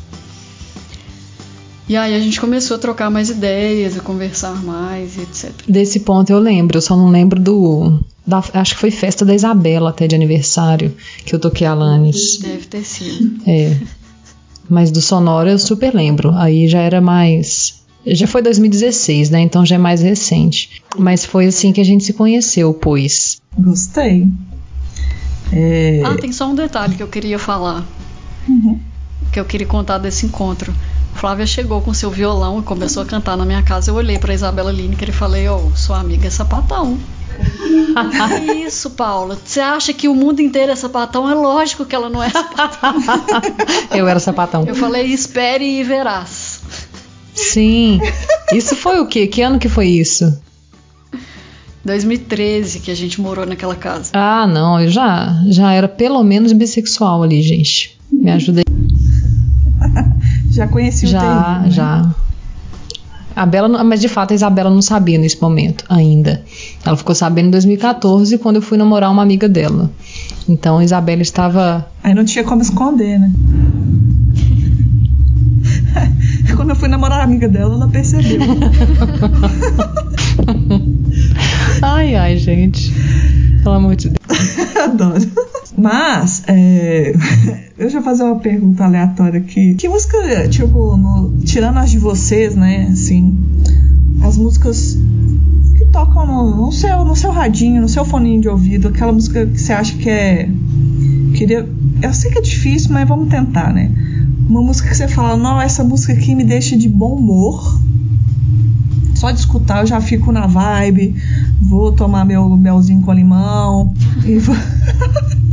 E aí a gente começou a trocar mais ideias, a conversar mais, etc. Desse ponto eu lembro, eu só não lembro do. da- acho que foi festa da Isabela até de aniversário que eu toquei Alanis. Deve ter sido. É. Mas do Sonora eu super lembro. Aí já era mais. Já foi 2016, né? Então já é mais recente. Mas foi assim que a gente se conheceu, pois. Gostei. É, Ah, tem só um detalhe que eu queria falar. Uhum. Que eu queria contar desse encontro. Flávia chegou com seu violão e começou a cantar na minha casa. Eu olhei pra Isabela Lineker e falei: Ô, sua amiga é sapatão. que isso, Paula? Você acha que o mundo inteiro é sapatão? É lógico que ela não é sapatão. Eu era sapatão. Eu falei: espere e verás. Sim. Isso foi o quê? Que ano que foi isso? 2013 que a gente morou naquela casa. Ah, não, eu já, já era pelo menos bissexual ali, gente. Me ajuda aí. Já conheci o Já, terreno, né? já. A Bela, mas de fato a Isabela não sabia nesse momento ainda. Ela ficou sabendo em 2014 quando eu fui namorar uma amiga dela. Então a Isabela estava. Aí não tinha como esconder, né? Quando eu fui namorar a amiga dela, ela percebeu. Ai, ai, gente. Pelo amor de Deus. Adoro. Mas, é, eu fazer uma pergunta aleatória aqui. Que música, tipo, no- tirando as de vocês, né? Assim, as músicas que tocam no, no seu, no seu radinho, no seu foninho de ouvido, aquela música que você acha que é. Queria, eu sei que é difícil, mas vamos tentar, né? Uma música que você fala, não, essa música aqui me deixa de bom humor. Só de escutar eu já fico na vibe. Vou tomar meu melzinho com limão. E, vou...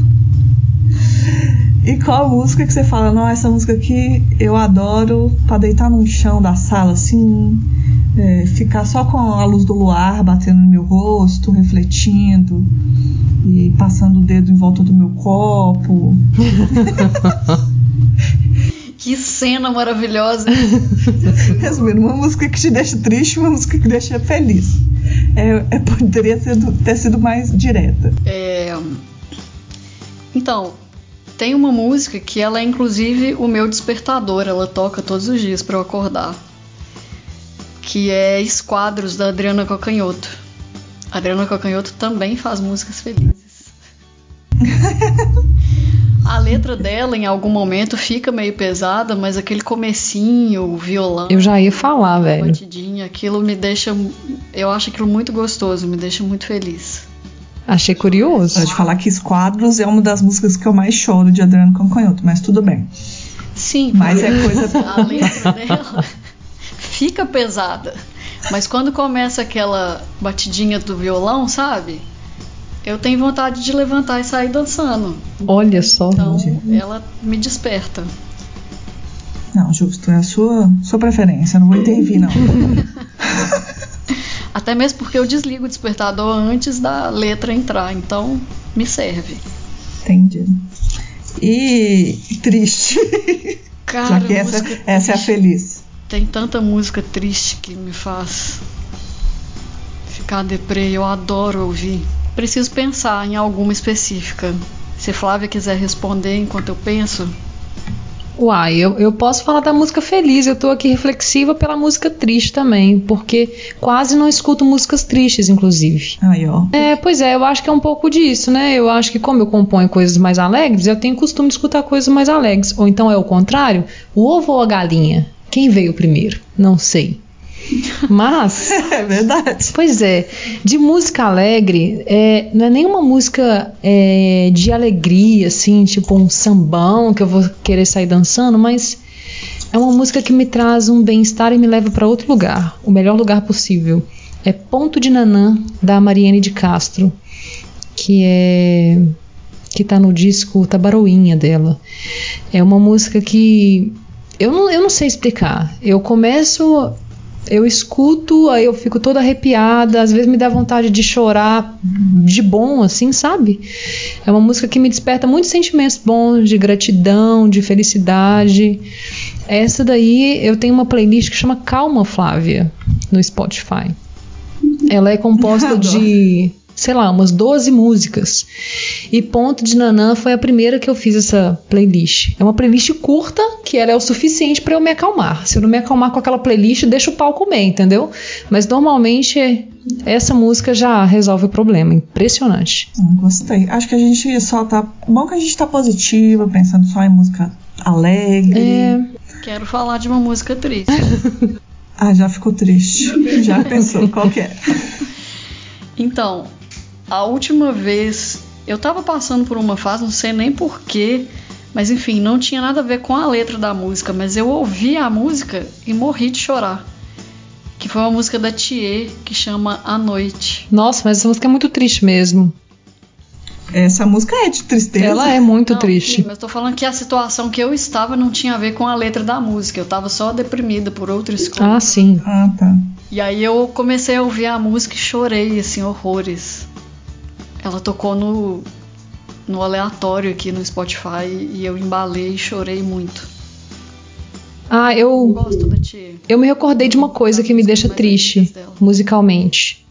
e qual música que você fala? Não, essa música aqui eu adoro pra deitar no chão da sala, assim. É, ficar só com a luz do luar batendo no meu rosto, refletindo e passando o dedo em volta do meu copo. Que cena maravilhosa. Resumindo, uma música que te deixa triste, uma música que deixa feliz. É, é, poderia ter, ter sido mais direta. É... Então, tem uma música que ela é inclusive o meu despertador, ela toca todos os dias para eu acordar. Que é Esquadros da Adriana Cocanhoto. A Adriana Cocanhoto também faz músicas felizes. A letra dela, em algum momento, fica meio pesada, mas aquele comecinho, o violão. Eu já ia falar, velho. Batidinha, aquilo me deixa. Eu acho aquilo muito gostoso, me deixa muito feliz. Achei curioso. Pode falar que Esquadros é uma das músicas que eu mais choro de Adriano Concanhoto, mas tudo bem. Sim, mas é coisa. A letra dela fica pesada. Mas quando começa aquela batidinha do violão, sabe? Eu tenho vontade de levantar e sair dançando. Olha só. Então, ela me desperta. Não, justo, é a sua, sua preferência, não vou intervir, não. Até mesmo porque eu desligo o despertador antes da letra entrar, então me serve. Entendi. E triste. Cara, Já que essa, essa é a feliz. Tem tanta música triste que me faz ficar deprê, eu adoro ouvir. Preciso pensar em alguma específica. Se Flávia quiser responder enquanto eu penso. Uai, eu, eu posso falar da música feliz, eu tô aqui reflexiva pela música triste também, porque quase não escuto músicas tristes, inclusive. Aí, ó. É, pois é, eu acho que é um pouco disso, né? Eu acho que como eu componho coisas mais alegres, eu tenho costume de escutar coisas mais alegres. Ou então é o contrário, o ovo ou a galinha? Quem veio primeiro? Não sei. Mas. É verdade. Pois é. De música alegre, é, não é nenhuma música é, de alegria, assim, tipo um sambão que eu vou querer sair dançando, mas é uma música que me traz um bem-estar e me leva para outro lugar, o melhor lugar possível. É Ponto de Nanã, da Mariane de Castro, que é. que tá no disco Tabaroinha dela. É uma música que. Eu não, eu não sei explicar. Eu começo eu escuto, aí eu fico toda arrepiada, às vezes me dá vontade de chorar de bom, assim, sabe? É uma música que me desperta muitos sentimentos bons, de gratidão, de felicidade. Essa daí eu tenho uma playlist que chama Calma Flávia no Spotify. Ela é composta de sei lá, umas 12 músicas. E Ponto de Nanã foi a primeira que eu fiz essa playlist. É uma playlist curta, que ela é o suficiente para eu me acalmar. Se eu não me acalmar com aquela playlist, deixa o pau comer, entendeu? Mas normalmente essa música já resolve o problema. Impressionante. Hum, gostei. Acho que a gente só tá. Bom que a gente tá positiva, pensando só em música alegre. É. Quero falar de uma música triste. ah, já ficou triste. Já pensou qual que é? Então, a última vez eu tava passando por uma fase, não sei nem porquê, mas enfim, não tinha nada a ver com a letra da música, mas eu ouvi a música e morri de chorar. Que foi uma música da Thier que chama A Noite. Nossa, mas essa música é muito triste mesmo. Essa música é de tristeza. Ela é muito não, triste. Sim, mas tô falando que a situação que eu estava não tinha a ver com a letra da música. Eu tava só deprimida por outras coisas. Ah, sim. Ah, tá. E aí eu comecei a ouvir a música e chorei, assim, horrores. Ela tocou no, no aleatório aqui no Spotify e eu embalei e chorei muito. Ah, eu. Eu gosto da tia. Eu me recordei de uma coisa que me deixa triste musicalmente.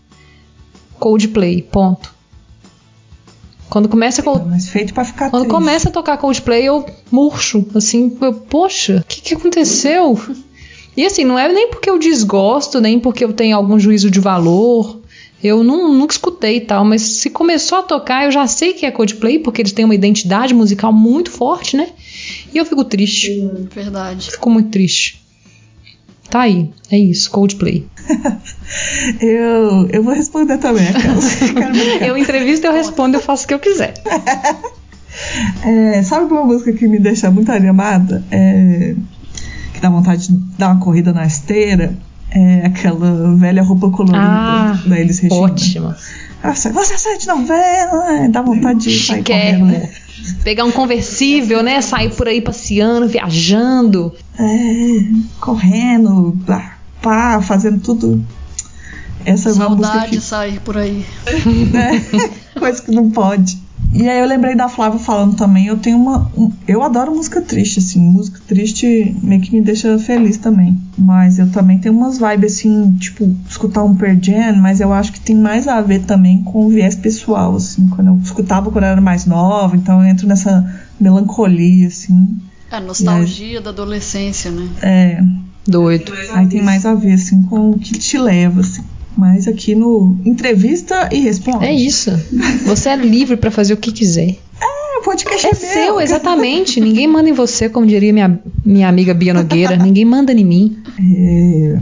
Coldplay, ponto. Quando começa Cold... Mas feito para ficar Quando triste. começa a tocar Coldplay, eu murcho, assim, eu, poxa, o que, que aconteceu? E assim, não é nem porque eu desgosto, nem porque eu tenho algum juízo de valor. Eu não, nunca escutei e tal, mas se começou a tocar, eu já sei que é Coldplay, porque eles têm uma identidade musical muito forte, né? E eu fico triste. Verdade. Fico muito triste. Tá aí, é isso, Coldplay. eu, eu vou responder também, Eu entrevisto, eu respondo, eu faço o que eu quiser. É, sabe uma música que me deixa muito animada? É, que dá vontade de dar uma corrida na esteira? É aquela velha roupa colorida Ah, da Elis Regina. Ótima. Nossa, você assiste novela, né? dá vontade de sair Chiquérrimo. correndo. Pegar um conversível, né? Sair por aí passeando, viajando. É, correndo, pá, pá, fazendo tudo. Essa é uma música Saudade que de sair por aí. né? Coisa que não pode. E aí eu lembrei da Flávia falando também, eu tenho uma. um- eu adoro música triste, assim. Música triste meio que me deixa feliz também. Mas eu também tenho umas vibes assim, tipo, escutar um Pearl Jam, mas eu acho que tem mais a ver também com o viés pessoal, assim. Quando eu escutava quando eu era mais nova, então eu entro nessa melancolia, assim. É nostalgia da adolescência, né? É. Doido. Aí tem mais a ver, assim, com o que te leva, assim. Mas aqui no Entrevista e Responde. É isso. Você é livre pra fazer o que quiser. É, o podcast É meu. seu, exatamente. Ninguém manda em você, como diria minha, minha amiga Bia Nogueira. Ninguém manda em mim. É...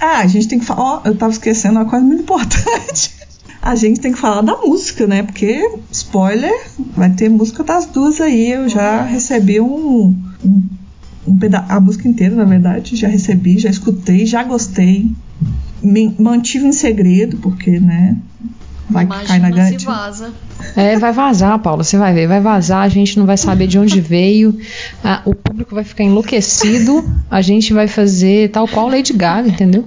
Ah, a gente tem que falar. Ó, eu tava esquecendo uma coisa muito importante. A gente tem que falar da música, né? Porque, spoiler, vai ter música das duas aí. Eu já recebi um. um, um peda a música inteira, na verdade. Já recebi, já escutei, já gostei. Me mantive em segredo, porque, né? Vai que cai na Imagina se gatinha. vaza. É, vai vazar, Paula. Você vai ver. Vai vazar, a gente não vai saber de onde veio. ah, o público vai ficar enlouquecido. A gente vai fazer tal qual Lady Gaga, entendeu?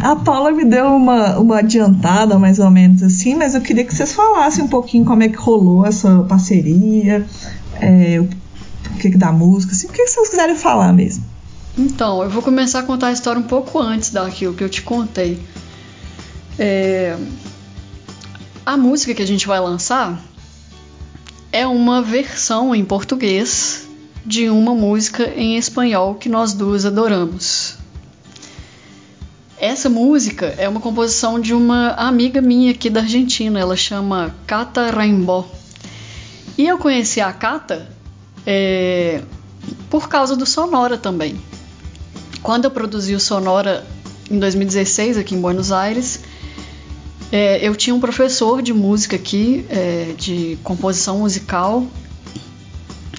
A Paula me deu uma, uma adiantada, mais ou menos assim, mas eu queria que vocês falassem um pouquinho como é que rolou essa parceria, é, o, o que, que da música, assim, o que, que vocês quiserem falar mesmo. Então, eu vou começar a contar a história um pouco antes daquilo que eu te contei. É, A música que a gente vai lançar é uma versão em português de uma música em espanhol que nós duas adoramos. Essa música é uma composição de uma amiga minha aqui da Argentina, ela chama Cata Rainbow. E eu conheci a Cata é, por causa do Sonora também. Quando eu produzi o Sonora em 2016 aqui em Buenos Aires, é, eu tinha um professor de música aqui, é, de composição musical,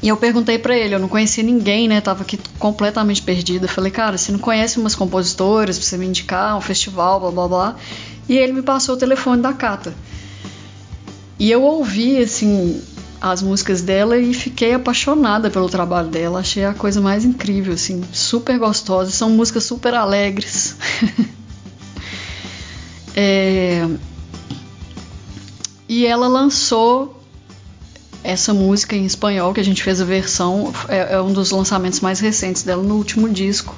e eu perguntei pra ele, eu não conhecia ninguém, né? Tava aqui completamente perdida. Falei, cara, você não conhece umas compositoras pra você me indicar, um festival, blá blá blá. E ele me passou o telefone da Cata. E eu ouvi, assim, as músicas dela e fiquei apaixonada pelo trabalho dela. Achei a coisa mais incrível, assim, super gostosa. São músicas super alegres. É, E ela lançou essa música em espanhol, que a gente fez a versão, é, é um dos lançamentos mais recentes dela no último disco.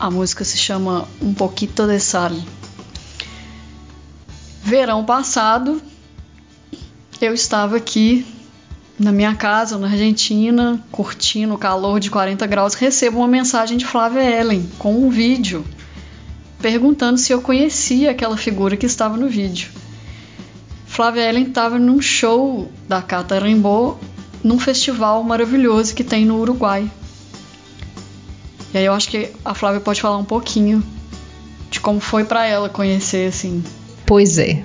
A música se chama Um Poquito de Sal. Verão passado, eu estava aqui na minha casa, na Argentina, curtindo o calor de 40 graus, recebo uma mensagem de Flávia Ellen com um vídeo perguntando se eu conhecia aquela figura que estava no vídeo. Flávia Ellen estava num show da Cata Rainbow num festival maravilhoso que tem no Uruguai. E aí eu acho que a Flávia pode falar um pouquinho de como foi para ela conhecer assim Pois é.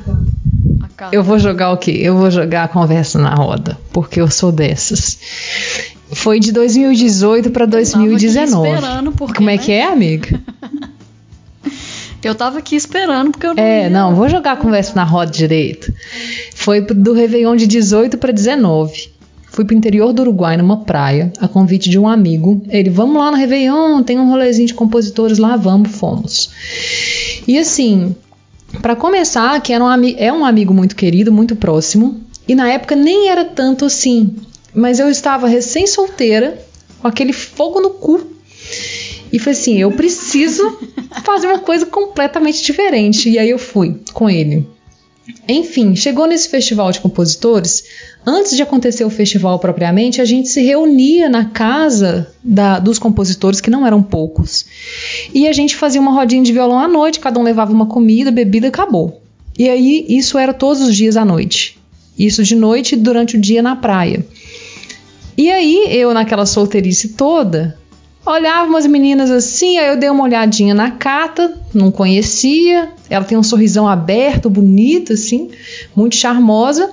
Eu vou jogar o quê? Eu vou jogar a conversa na roda, porque eu sou dessas. Foi de 2018 para tava aqui 2019. esperando, porque, Como é né? que é, amiga? Eu tava aqui esperando porque eu não É, ia- não, vou jogar a conversa na roda direito. Foi do Réveillon de 18 para 19. Fui pro interior do Uruguai, numa praia, a convite de um amigo. Ele, vamos lá no Réveillon, tem um rolezinho de compositores lá, vamos, fomos. E assim, para começar, que era um é um amigo muito querido, muito próximo, e na época nem era tanto assim, mas eu estava recém-solteira, com aquele fogo no cu, e falei assim: eu preciso fazer uma coisa completamente diferente. E aí eu fui com ele. Enfim, chegou nesse festival de compositores. Antes de acontecer o festival propriamente, a gente se reunia na casa da- dos compositores, que não eram poucos. E a gente fazia uma rodinha de violão à noite, cada um levava uma comida, bebida, acabou. E aí isso era todos os dias à noite. Isso de noite e durante o dia na praia. E aí eu, naquela solteirice toda, olhava umas meninas assim, aí eu dei uma olhadinha na Cata, não conhecia. Ela tem um sorrisão aberto, bonito, assim, muito charmosa.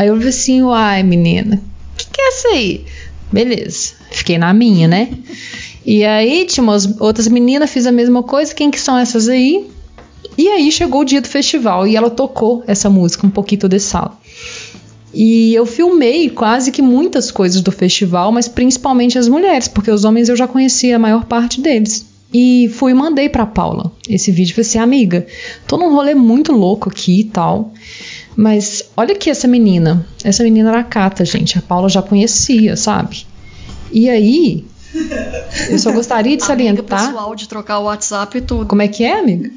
Aí eu falei assim, uai, menina, o que, que é isso aí? Beleza, fiquei na minha, né? E aí tinha umas outras meninas, fiz a mesma coisa. Quem que são essas aí? E aí chegou o dia do festival e ela tocou essa música, um pouquinho de sal. E eu filmei quase que muitas coisas do festival, mas principalmente as mulheres, porque os homens eu já conhecia a maior parte deles. E fui e mandei pra Paula esse vídeo. Falei assim, amiga, tô num rolê muito louco aqui e tal. Mas olha aqui essa menina. Essa menina era a Cata, gente. A Paula já conhecia, sabe? E aí, eu só gostaria de salientar. Amiga pessoal de trocar o WhatsApp e tudo. Como é que é, amiga?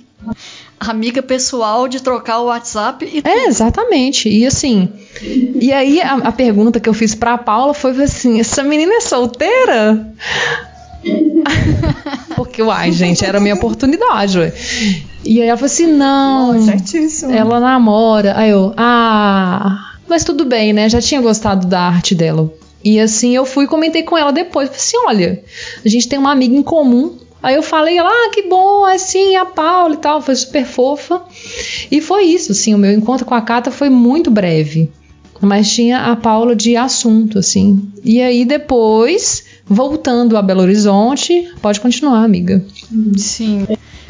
Amiga pessoal de trocar o WhatsApp e tudo. É, exatamente. E assim, e aí a, a pergunta que eu fiz pra Paula foi assim: essa menina é solteira? Porque, uai, gente, era a minha oportunidade, ué. E aí ela falou assim: não, Certíssimo. ela namora. Aí eu, ah, mas tudo bem, né? Já tinha gostado da arte dela. E assim, eu fui e comentei com ela depois. Falei assim: olha, a gente tem uma amiga em comum. Aí eu falei, ah, que bom, assim, a Paula e tal, foi super fofa. E foi isso, assim, o meu encontro com a Cata foi muito breve. Mas tinha a Paula de assunto, assim. E aí depois, voltando a Belo Horizonte, pode continuar, amiga. Sim.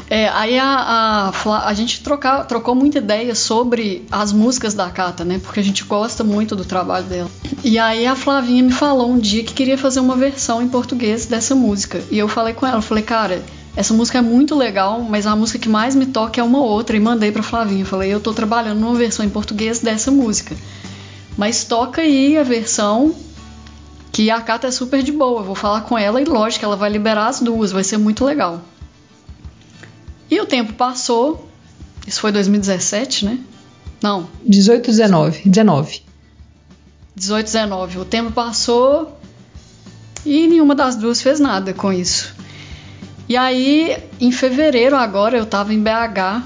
É, aí a, a, a gente troca, trocou muita ideia sobre as músicas da Cata, né? Porque a gente gosta muito do trabalho dela. E aí a Flavinha me falou um dia que queria fazer uma versão em português dessa música. E eu falei com ela, falei, cara, essa música é muito legal, mas a música que mais me toca é uma outra. E mandei pra Flavinha. Falei, eu tô trabalhando numa versão em português dessa música. Mas toca aí a versão que a Cata é super de boa. Eu vou falar com ela e lógico, ela vai liberar as duas, vai ser muito legal. E o tempo passou. Isso foi 2017, né? Não, 18, 19. 19. 18, 19. O tempo passou e nenhuma das duas fez nada com isso. E aí, em fevereiro agora, eu tava em BH.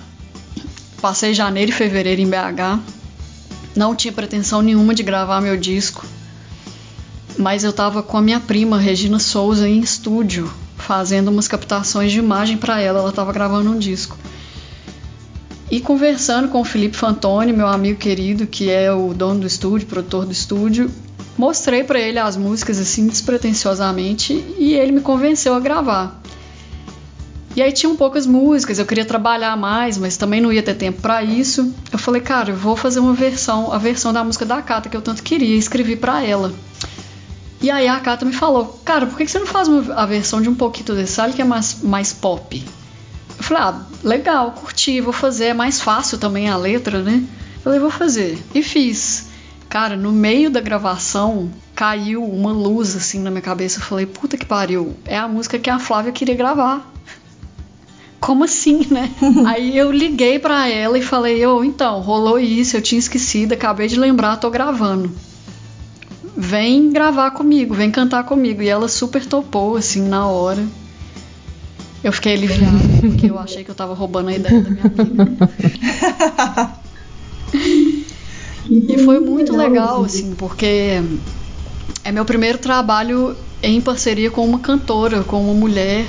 Passei janeiro e fevereiro em BH. Não tinha pretensão nenhuma de gravar meu disco. Mas eu tava com a minha prima, Regina Souza, em estúdio, fazendo umas captações de imagem para ela. Ela tava gravando um disco. E conversando com o Felipe Fantoni, meu amigo querido, que é o dono do estúdio, produtor do estúdio, mostrei para ele as músicas assim despretensiosamente e ele me convenceu a gravar. E aí tinham poucas músicas, eu queria trabalhar mais, mas também não ia ter tempo para isso. Eu falei, cara, eu vou fazer uma versão, a versão da música da Cata que eu tanto queria, escrevi para ela. E aí a Cata me falou, cara, por que você não faz a versão de um pouquinho desse sal que é mais, mais pop? Eu falei, ah, legal, curti, vou fazer, é mais fácil também a letra, né? Eu falei, vou fazer. E fiz. Cara, no meio da gravação caiu uma luz assim na minha cabeça. Eu falei, puta que pariu, é a música que a Flávia queria gravar. Como assim, né? Aí eu liguei pra ela e falei, ô, então, rolou isso, eu tinha esquecido, acabei de lembrar, tô gravando. Vem gravar comigo, vem cantar comigo. E ela super topou, assim, na hora. Eu fiquei aliviada, porque eu achei que eu tava roubando a ideia da minha amiga. E foi muito legal, assim, porque é meu primeiro trabalho em parceria com uma cantora, com uma mulher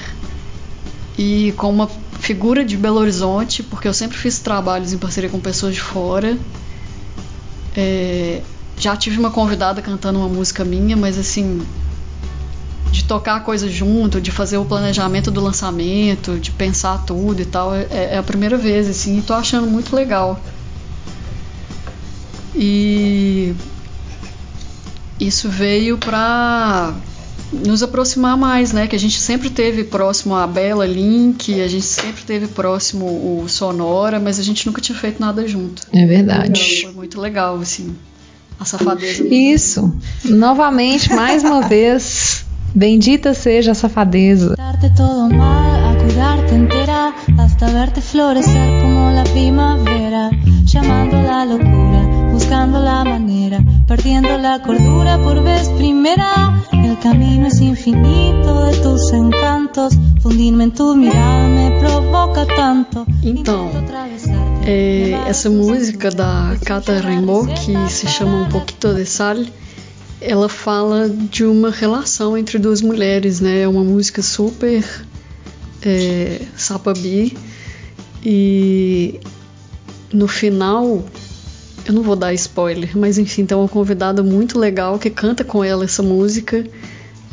e com uma figura de Belo Horizonte, porque eu sempre fiz trabalhos em parceria com pessoas de fora. É, já tive uma convidada cantando uma música minha, mas assim, de tocar a coisa junto, de fazer o planejamento do lançamento, de pensar tudo e tal, é, é a primeira vez, assim, e tô achando muito legal. E isso veio pra nos aproximar mais, né? Que a gente sempre teve próximo a Bela Link, a gente sempre teve próximo o Sonora, mas a gente nunca tinha feito nada junto. É verdade. Foi muito legal, assim, a safadeza. Isso. Novamente, mais uma vez, bendita seja a safadeza. Darte todo mal, a cuidarte entera, hasta verte florecer como la primavera, llamando la locura, buscando la manera, perdiendo la cordura por vez primera. El camino es infinito de tus encantos, fundirme en tu mirada me provoca tanto. Então, É, essa música da Cata Rainbow, que se chama Um Pouquinho de Sal, ela fala de uma relação entre duas mulheres, né? É uma música super é, sapabi e no final eu não vou dar spoiler, mas enfim, tem uma convidada muito legal que canta com ela essa música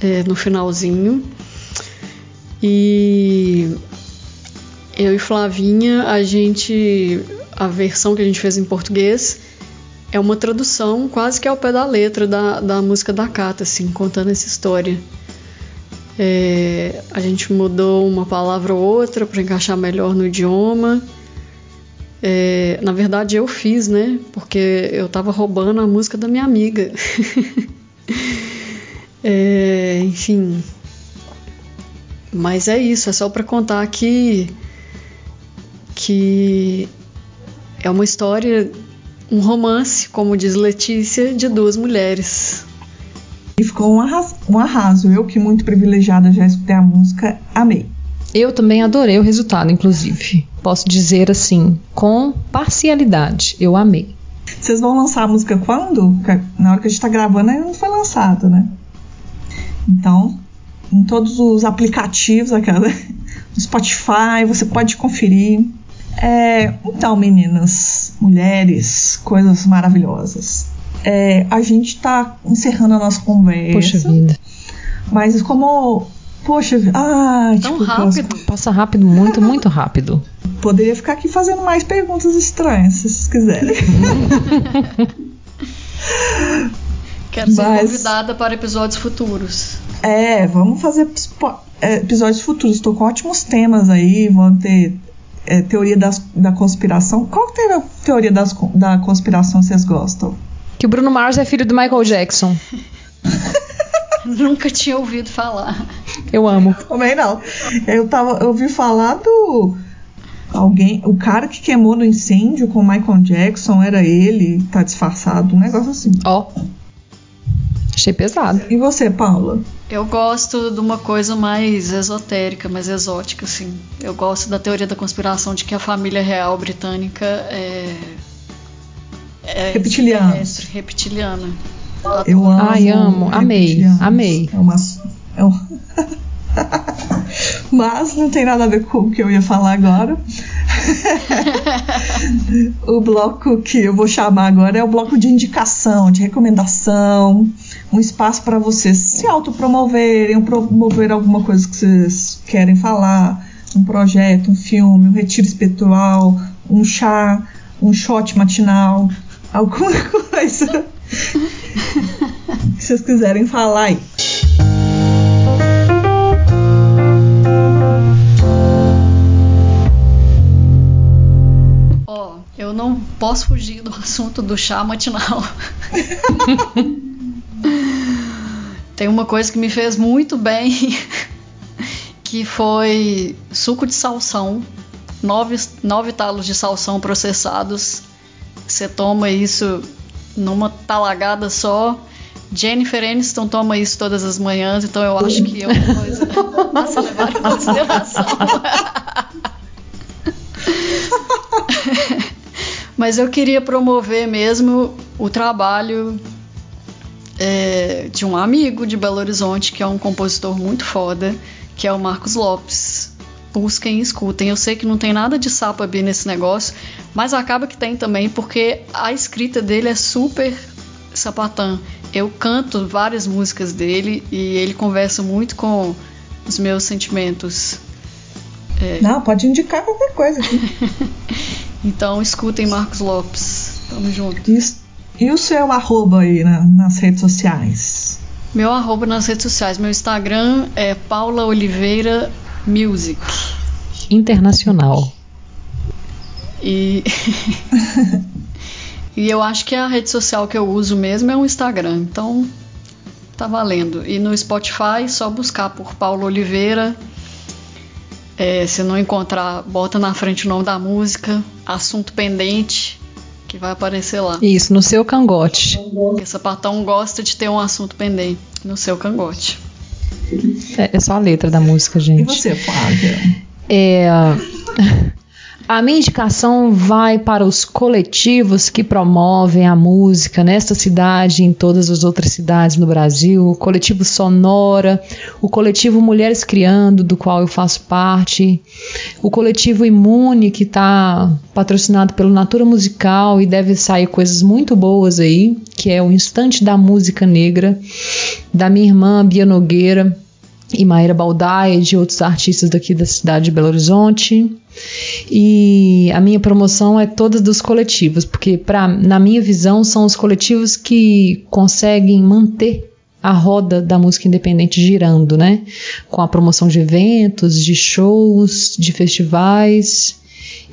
é, no finalzinho. E eu e Flavinha, a gente. A versão que a gente fez em português é uma tradução quase que ao pé da letra da, da música da Cata, assim, contando essa história. É, a gente mudou uma palavra ou outra para encaixar melhor no idioma. É, na verdade, eu fiz, né? Porque eu tava roubando a música da minha amiga. é, enfim. Mas é isso, é só para contar que que é uma história, um romance, como diz Letícia, de duas mulheres. E ficou um arraso, um arraso. Eu, que muito privilegiada já escutei a música, amei. Eu também adorei o resultado, inclusive. Posso dizer assim, com parcialidade, eu amei. Vocês vão lançar a música quando? Na hora que a gente tá gravando ainda não foi lançado, né? Então, em todos os aplicativos, aquela, no Spotify, você pode conferir. É, então, meninas, mulheres, coisas maravilhosas. É, a gente está encerrando a nossa conversa. Poxa vida. Mas como. Poxa, ah, Tão tipo, rápido. posso- Passa rápido, muito, muito rápido. poderia ficar aqui fazendo mais perguntas estranhas, se vocês quiserem. Quero ser Mas- convidada para episódios futuros. É, vamos fazer é, episódios futuros. Estou com ótimos temas aí. Vão ter é, teoria das, da conspiração. Qual que é a teoria das, da conspiração vocês gostam? Que o Bruno Mars é filho do Michael Jackson. Nunca tinha ouvido falar. Eu amo. Também não. Eu, tava, eu ouvi falar do. Alguém, o cara que queimou no incêndio com o Michael Jackson era ele, tá disfarçado, um negócio assim. Ó. Achei pesado. E você, Paula? Eu gosto de uma coisa mais esotérica, mais exótica, assim. Eu gosto da teoria da conspiração de que a família real britânica é. é Reptiliana. reptiliana. Eu amo. Ai, amo. Amei, amei. É uma. É um... Mas não tem nada a ver com o que eu ia falar agora. o bloco que eu vou chamar agora é o bloco de indicação, de recomendação, um espaço para vocês se autopromoverem, promover alguma coisa que vocês querem falar, um projeto, um filme, um retiro espiritual, um chá, um shot matinal, alguma coisa que vocês quiserem falar aí. Ó, eu não posso fugir do assunto do chá matinal. Tem uma coisa que me fez muito bem, que foi suco de salsão, nove, nove talos de salsão processados. Você toma isso numa talagada só. Jennifer Aniston toma isso todas as manhãs, então eu acho que é uma coisa a se levar em consideração. Mas eu queria promover mesmo o trabalho é, de um amigo de Belo Horizonte, que é um compositor muito foda, que é o Marcos Lopes. Busquem e escutem. Eu sei que não tem nada de sapabi nesse negócio, mas acaba que tem também, porque a escrita dele é super sapatã. Eu canto várias músicas dele e ele conversa muito com os meus sentimentos. Não, pode indicar qualquer coisa aqui. Então escutem Marcos Lopes. Tamo junto. E, e o seu arroba aí na- nas redes sociais? Meu arroba nas redes sociais. Meu Instagram é Paula Oliveira Music. Internacional. E. e eu acho que a rede social que eu uso mesmo é o Instagram. Então tá valendo. E no Spotify, só buscar por Paula Oliveira. É, se não encontrar, bota na frente o nome da música, assunto pendente, que vai aparecer lá. Isso, no seu cangote. Porque sapatão gosta de ter um assunto pendente no seu cangote. É, é só a letra da música, E gente. você, Flávia? É, a minha indicação vai para os coletivos que promovem a música nesta cidade e em todas as outras cidades no Brasil. O coletivo Sonora, o coletivo Mulheres Criando, do qual eu faço parte, o coletivo Imune, que está patrocinado pelo Natura Musical e deve sair coisas muito boas aí, que é o Instante da Música Negra, da minha irmã Bia Nogueira e Maíra Baldaia e de outros artistas daqui da cidade de Belo Horizonte. E a minha promoção é todas dos coletivos, porque pra, na minha visão são os coletivos que conseguem manter a roda da música independente girando, né? Com a promoção de eventos, de shows, de festivais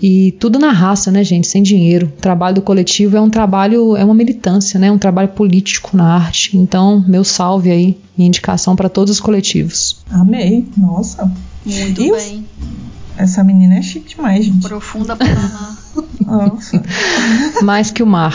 e tudo na raça, né, gente? Sem dinheiro. O trabalho do coletivo é um trabalho, é uma militância, né? Um trabalho político na arte. Então, meu salve aí, minha indicação para todos os coletivos. Amei, nossa. Muito E os- bem. Essa menina é chique demais, gente. Profunda Paraná. Nossa. Mais que o mar.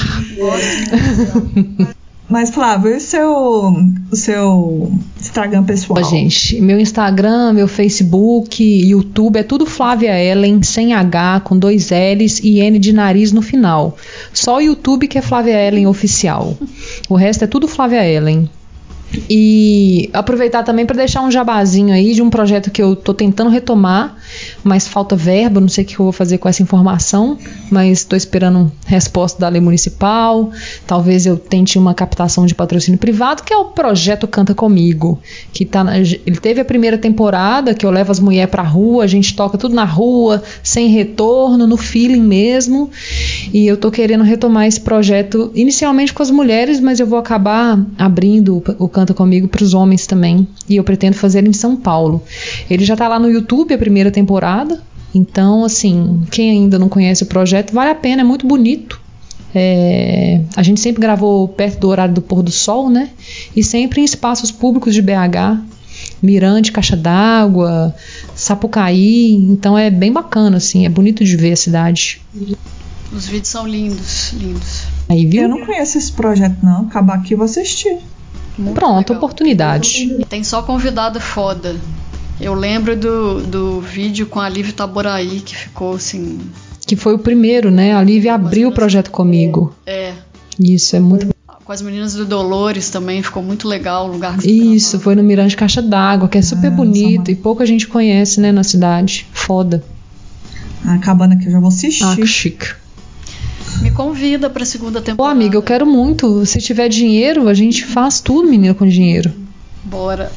Mas, Flávio, e o seu, o seu Instagram pessoal? Gente, meu Instagram, meu Facebook, YouTube é tudo Flávia Ellen, sem H, com dois L's e N de nariz no final. Só o YouTube que é Flávia Ellen oficial. O resto é tudo Flávia Ellen. E aproveitar também para deixar um jabazinho aí de um projeto que eu tô tentando retomar, mas falta verba, não sei o que eu vou fazer com essa informação, mas estou esperando resposta da lei municipal. Talvez eu tente uma captação de patrocínio privado, que é o projeto Canta Comigo, que tá na- ele teve a primeira temporada que eu levo as mulheres pra rua, a gente toca tudo na rua, sem retorno, no feeling mesmo. E eu tô querendo retomar esse projeto inicialmente com as mulheres, mas eu vou acabar abrindo o Canta Comigo para os homens também. E eu pretendo fazer em São Paulo. Ele já tá lá no YouTube a primeira temporada. Então, assim, quem ainda não conhece o projeto, vale a pena, é muito bonito. É, a gente sempre gravou perto do horário do pôr do sol, né? E sempre em espaços públicos de BH. Mirante, Caixa d'Água, Sapucaí. Então é bem bacana, assim, é bonito de ver a cidade. Os vídeos são lindos, lindos. Aí, viu? Eu não conheço esse projeto, não. Acabar aqui eu vou assistir. Muito Pronto, legal. oportunidade. Tem só convidada foda. Eu lembro do, do vídeo com a Lívia Taboraí, que ficou assim. Que foi o primeiro, né? A Lívia abriu o projeto comigo. É. Isso, é muito. Com as meninas do Dolores também, ficou muito legal o lugar Isso, foi no Mirante Caixa d'Água, que é super Ah, bonito e pouca gente conhece, né, na cidade. Foda. Ah, Acabando aqui eu já vou assistir. Ah, que chique. Me convida pra segunda Pô, temporada. amiga, eu quero muito. Se tiver dinheiro, a gente faz tudo, menina, com dinheiro. Bora.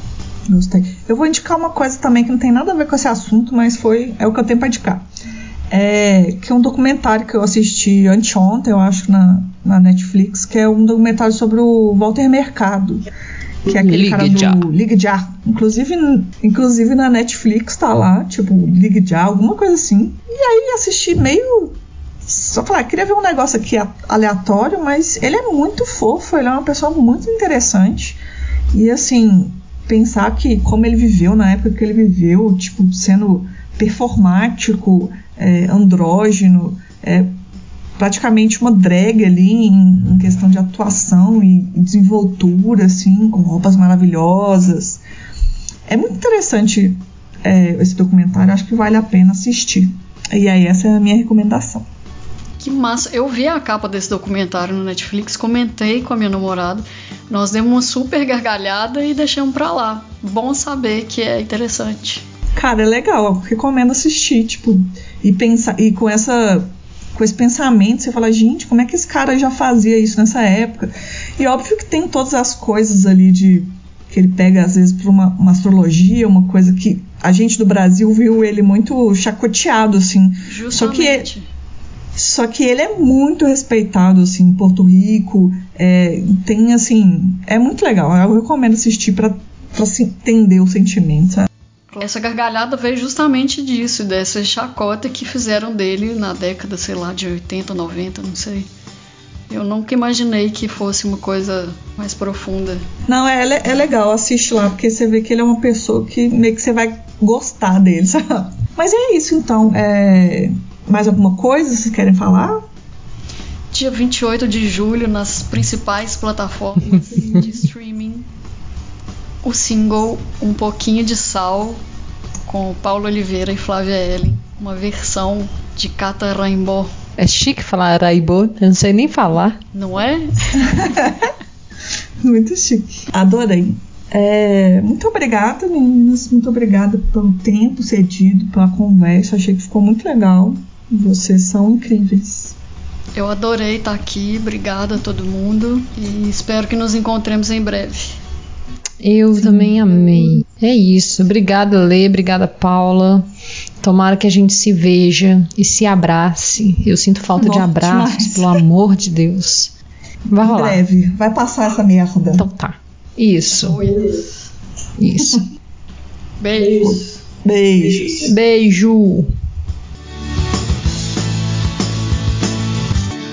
Gostei. Eu vou indicar uma coisa também que não tem nada a ver com esse assunto, mas foi é o que eu tenho pra indicar. É, que é um documentário que eu assisti anteontem, eu acho, na, na Netflix, que é um documentário sobre o Walter Mercado. Que é aquele Ligue cara do Já. Ligue Já. Inclusive, inclusive na Netflix tá lá, tipo, Ligue Já, alguma coisa assim. E aí assisti meio. Só falar, queria ver um negócio aqui aleatório, mas ele é muito fofo, ele é uma pessoa muito interessante. E assim, pensar que como ele viveu na época que ele viveu, tipo, sendo performático, é, andrógeno, é, praticamente uma drag ali em, em questão de atuação e, desenvoltura, assim, com roupas maravilhosas. É muito interessante é, esse documentário, acho que vale a pena assistir. E aí, essa é a minha recomendação. Massa. Eu vi a capa desse documentário no Netflix, comentei com a minha namorada. Nós demos uma super gargalhada e deixamos pra lá. Bom saber que é interessante. Cara, é legal, eu recomendo assistir, tipo, e pensar e com essa com esse pensamento, você fala, gente, como é que esse cara já fazia isso nessa época? E óbvio que tem todas as coisas ali de que ele pega às vezes para uma, uma astrologia, uma coisa que a gente do Brasil viu ele muito chacoteado assim. Só que Justamente. Só que ele é muito respeitado assim em Porto Rico, é, tem assim, é muito legal. Eu recomendo assistir para para se entender o sentimento. sabe? Essa gargalhada veio justamente disso, dessa chacota que fizeram dele na década, sei lá, de 80, 90, não sei. Eu nunca imaginei que fosse uma coisa mais profunda. Não, é, le- é legal, assiste lá, porque você vê que ele é uma pessoa que meio que você vai gostar dele, sabe? Mas é isso então. É... Mais alguma coisa vocês querem falar? Dia 28 de julho, nas principais plataformas de streaming, o single Um Pouquinho de Sal, com Paulo Oliveira e Flávia Ellen. Uma versão de Cata Rainbow, É chique falar Araibô, eu não sei nem falar. não é? Muito chique. Adorei. É, muito obrigada, meninas. Muito obrigada pelo tempo cedido, pela conversa. Achei que ficou muito legal. Vocês são incríveis. Eu adorei estar aqui, obrigada a todo mundo e espero que nos encontremos em breve. Eu também amei. É isso. Obrigada, Lê. Obrigada, Paula. Tomara que a gente se veja e se abrace. Eu sinto falta de abraços, demais. pelo amor de Deus. Vai Em rolar. breve. Vai passar essa merda. Então tá. Isso. Isso. Beijos. Beijos. Beijo.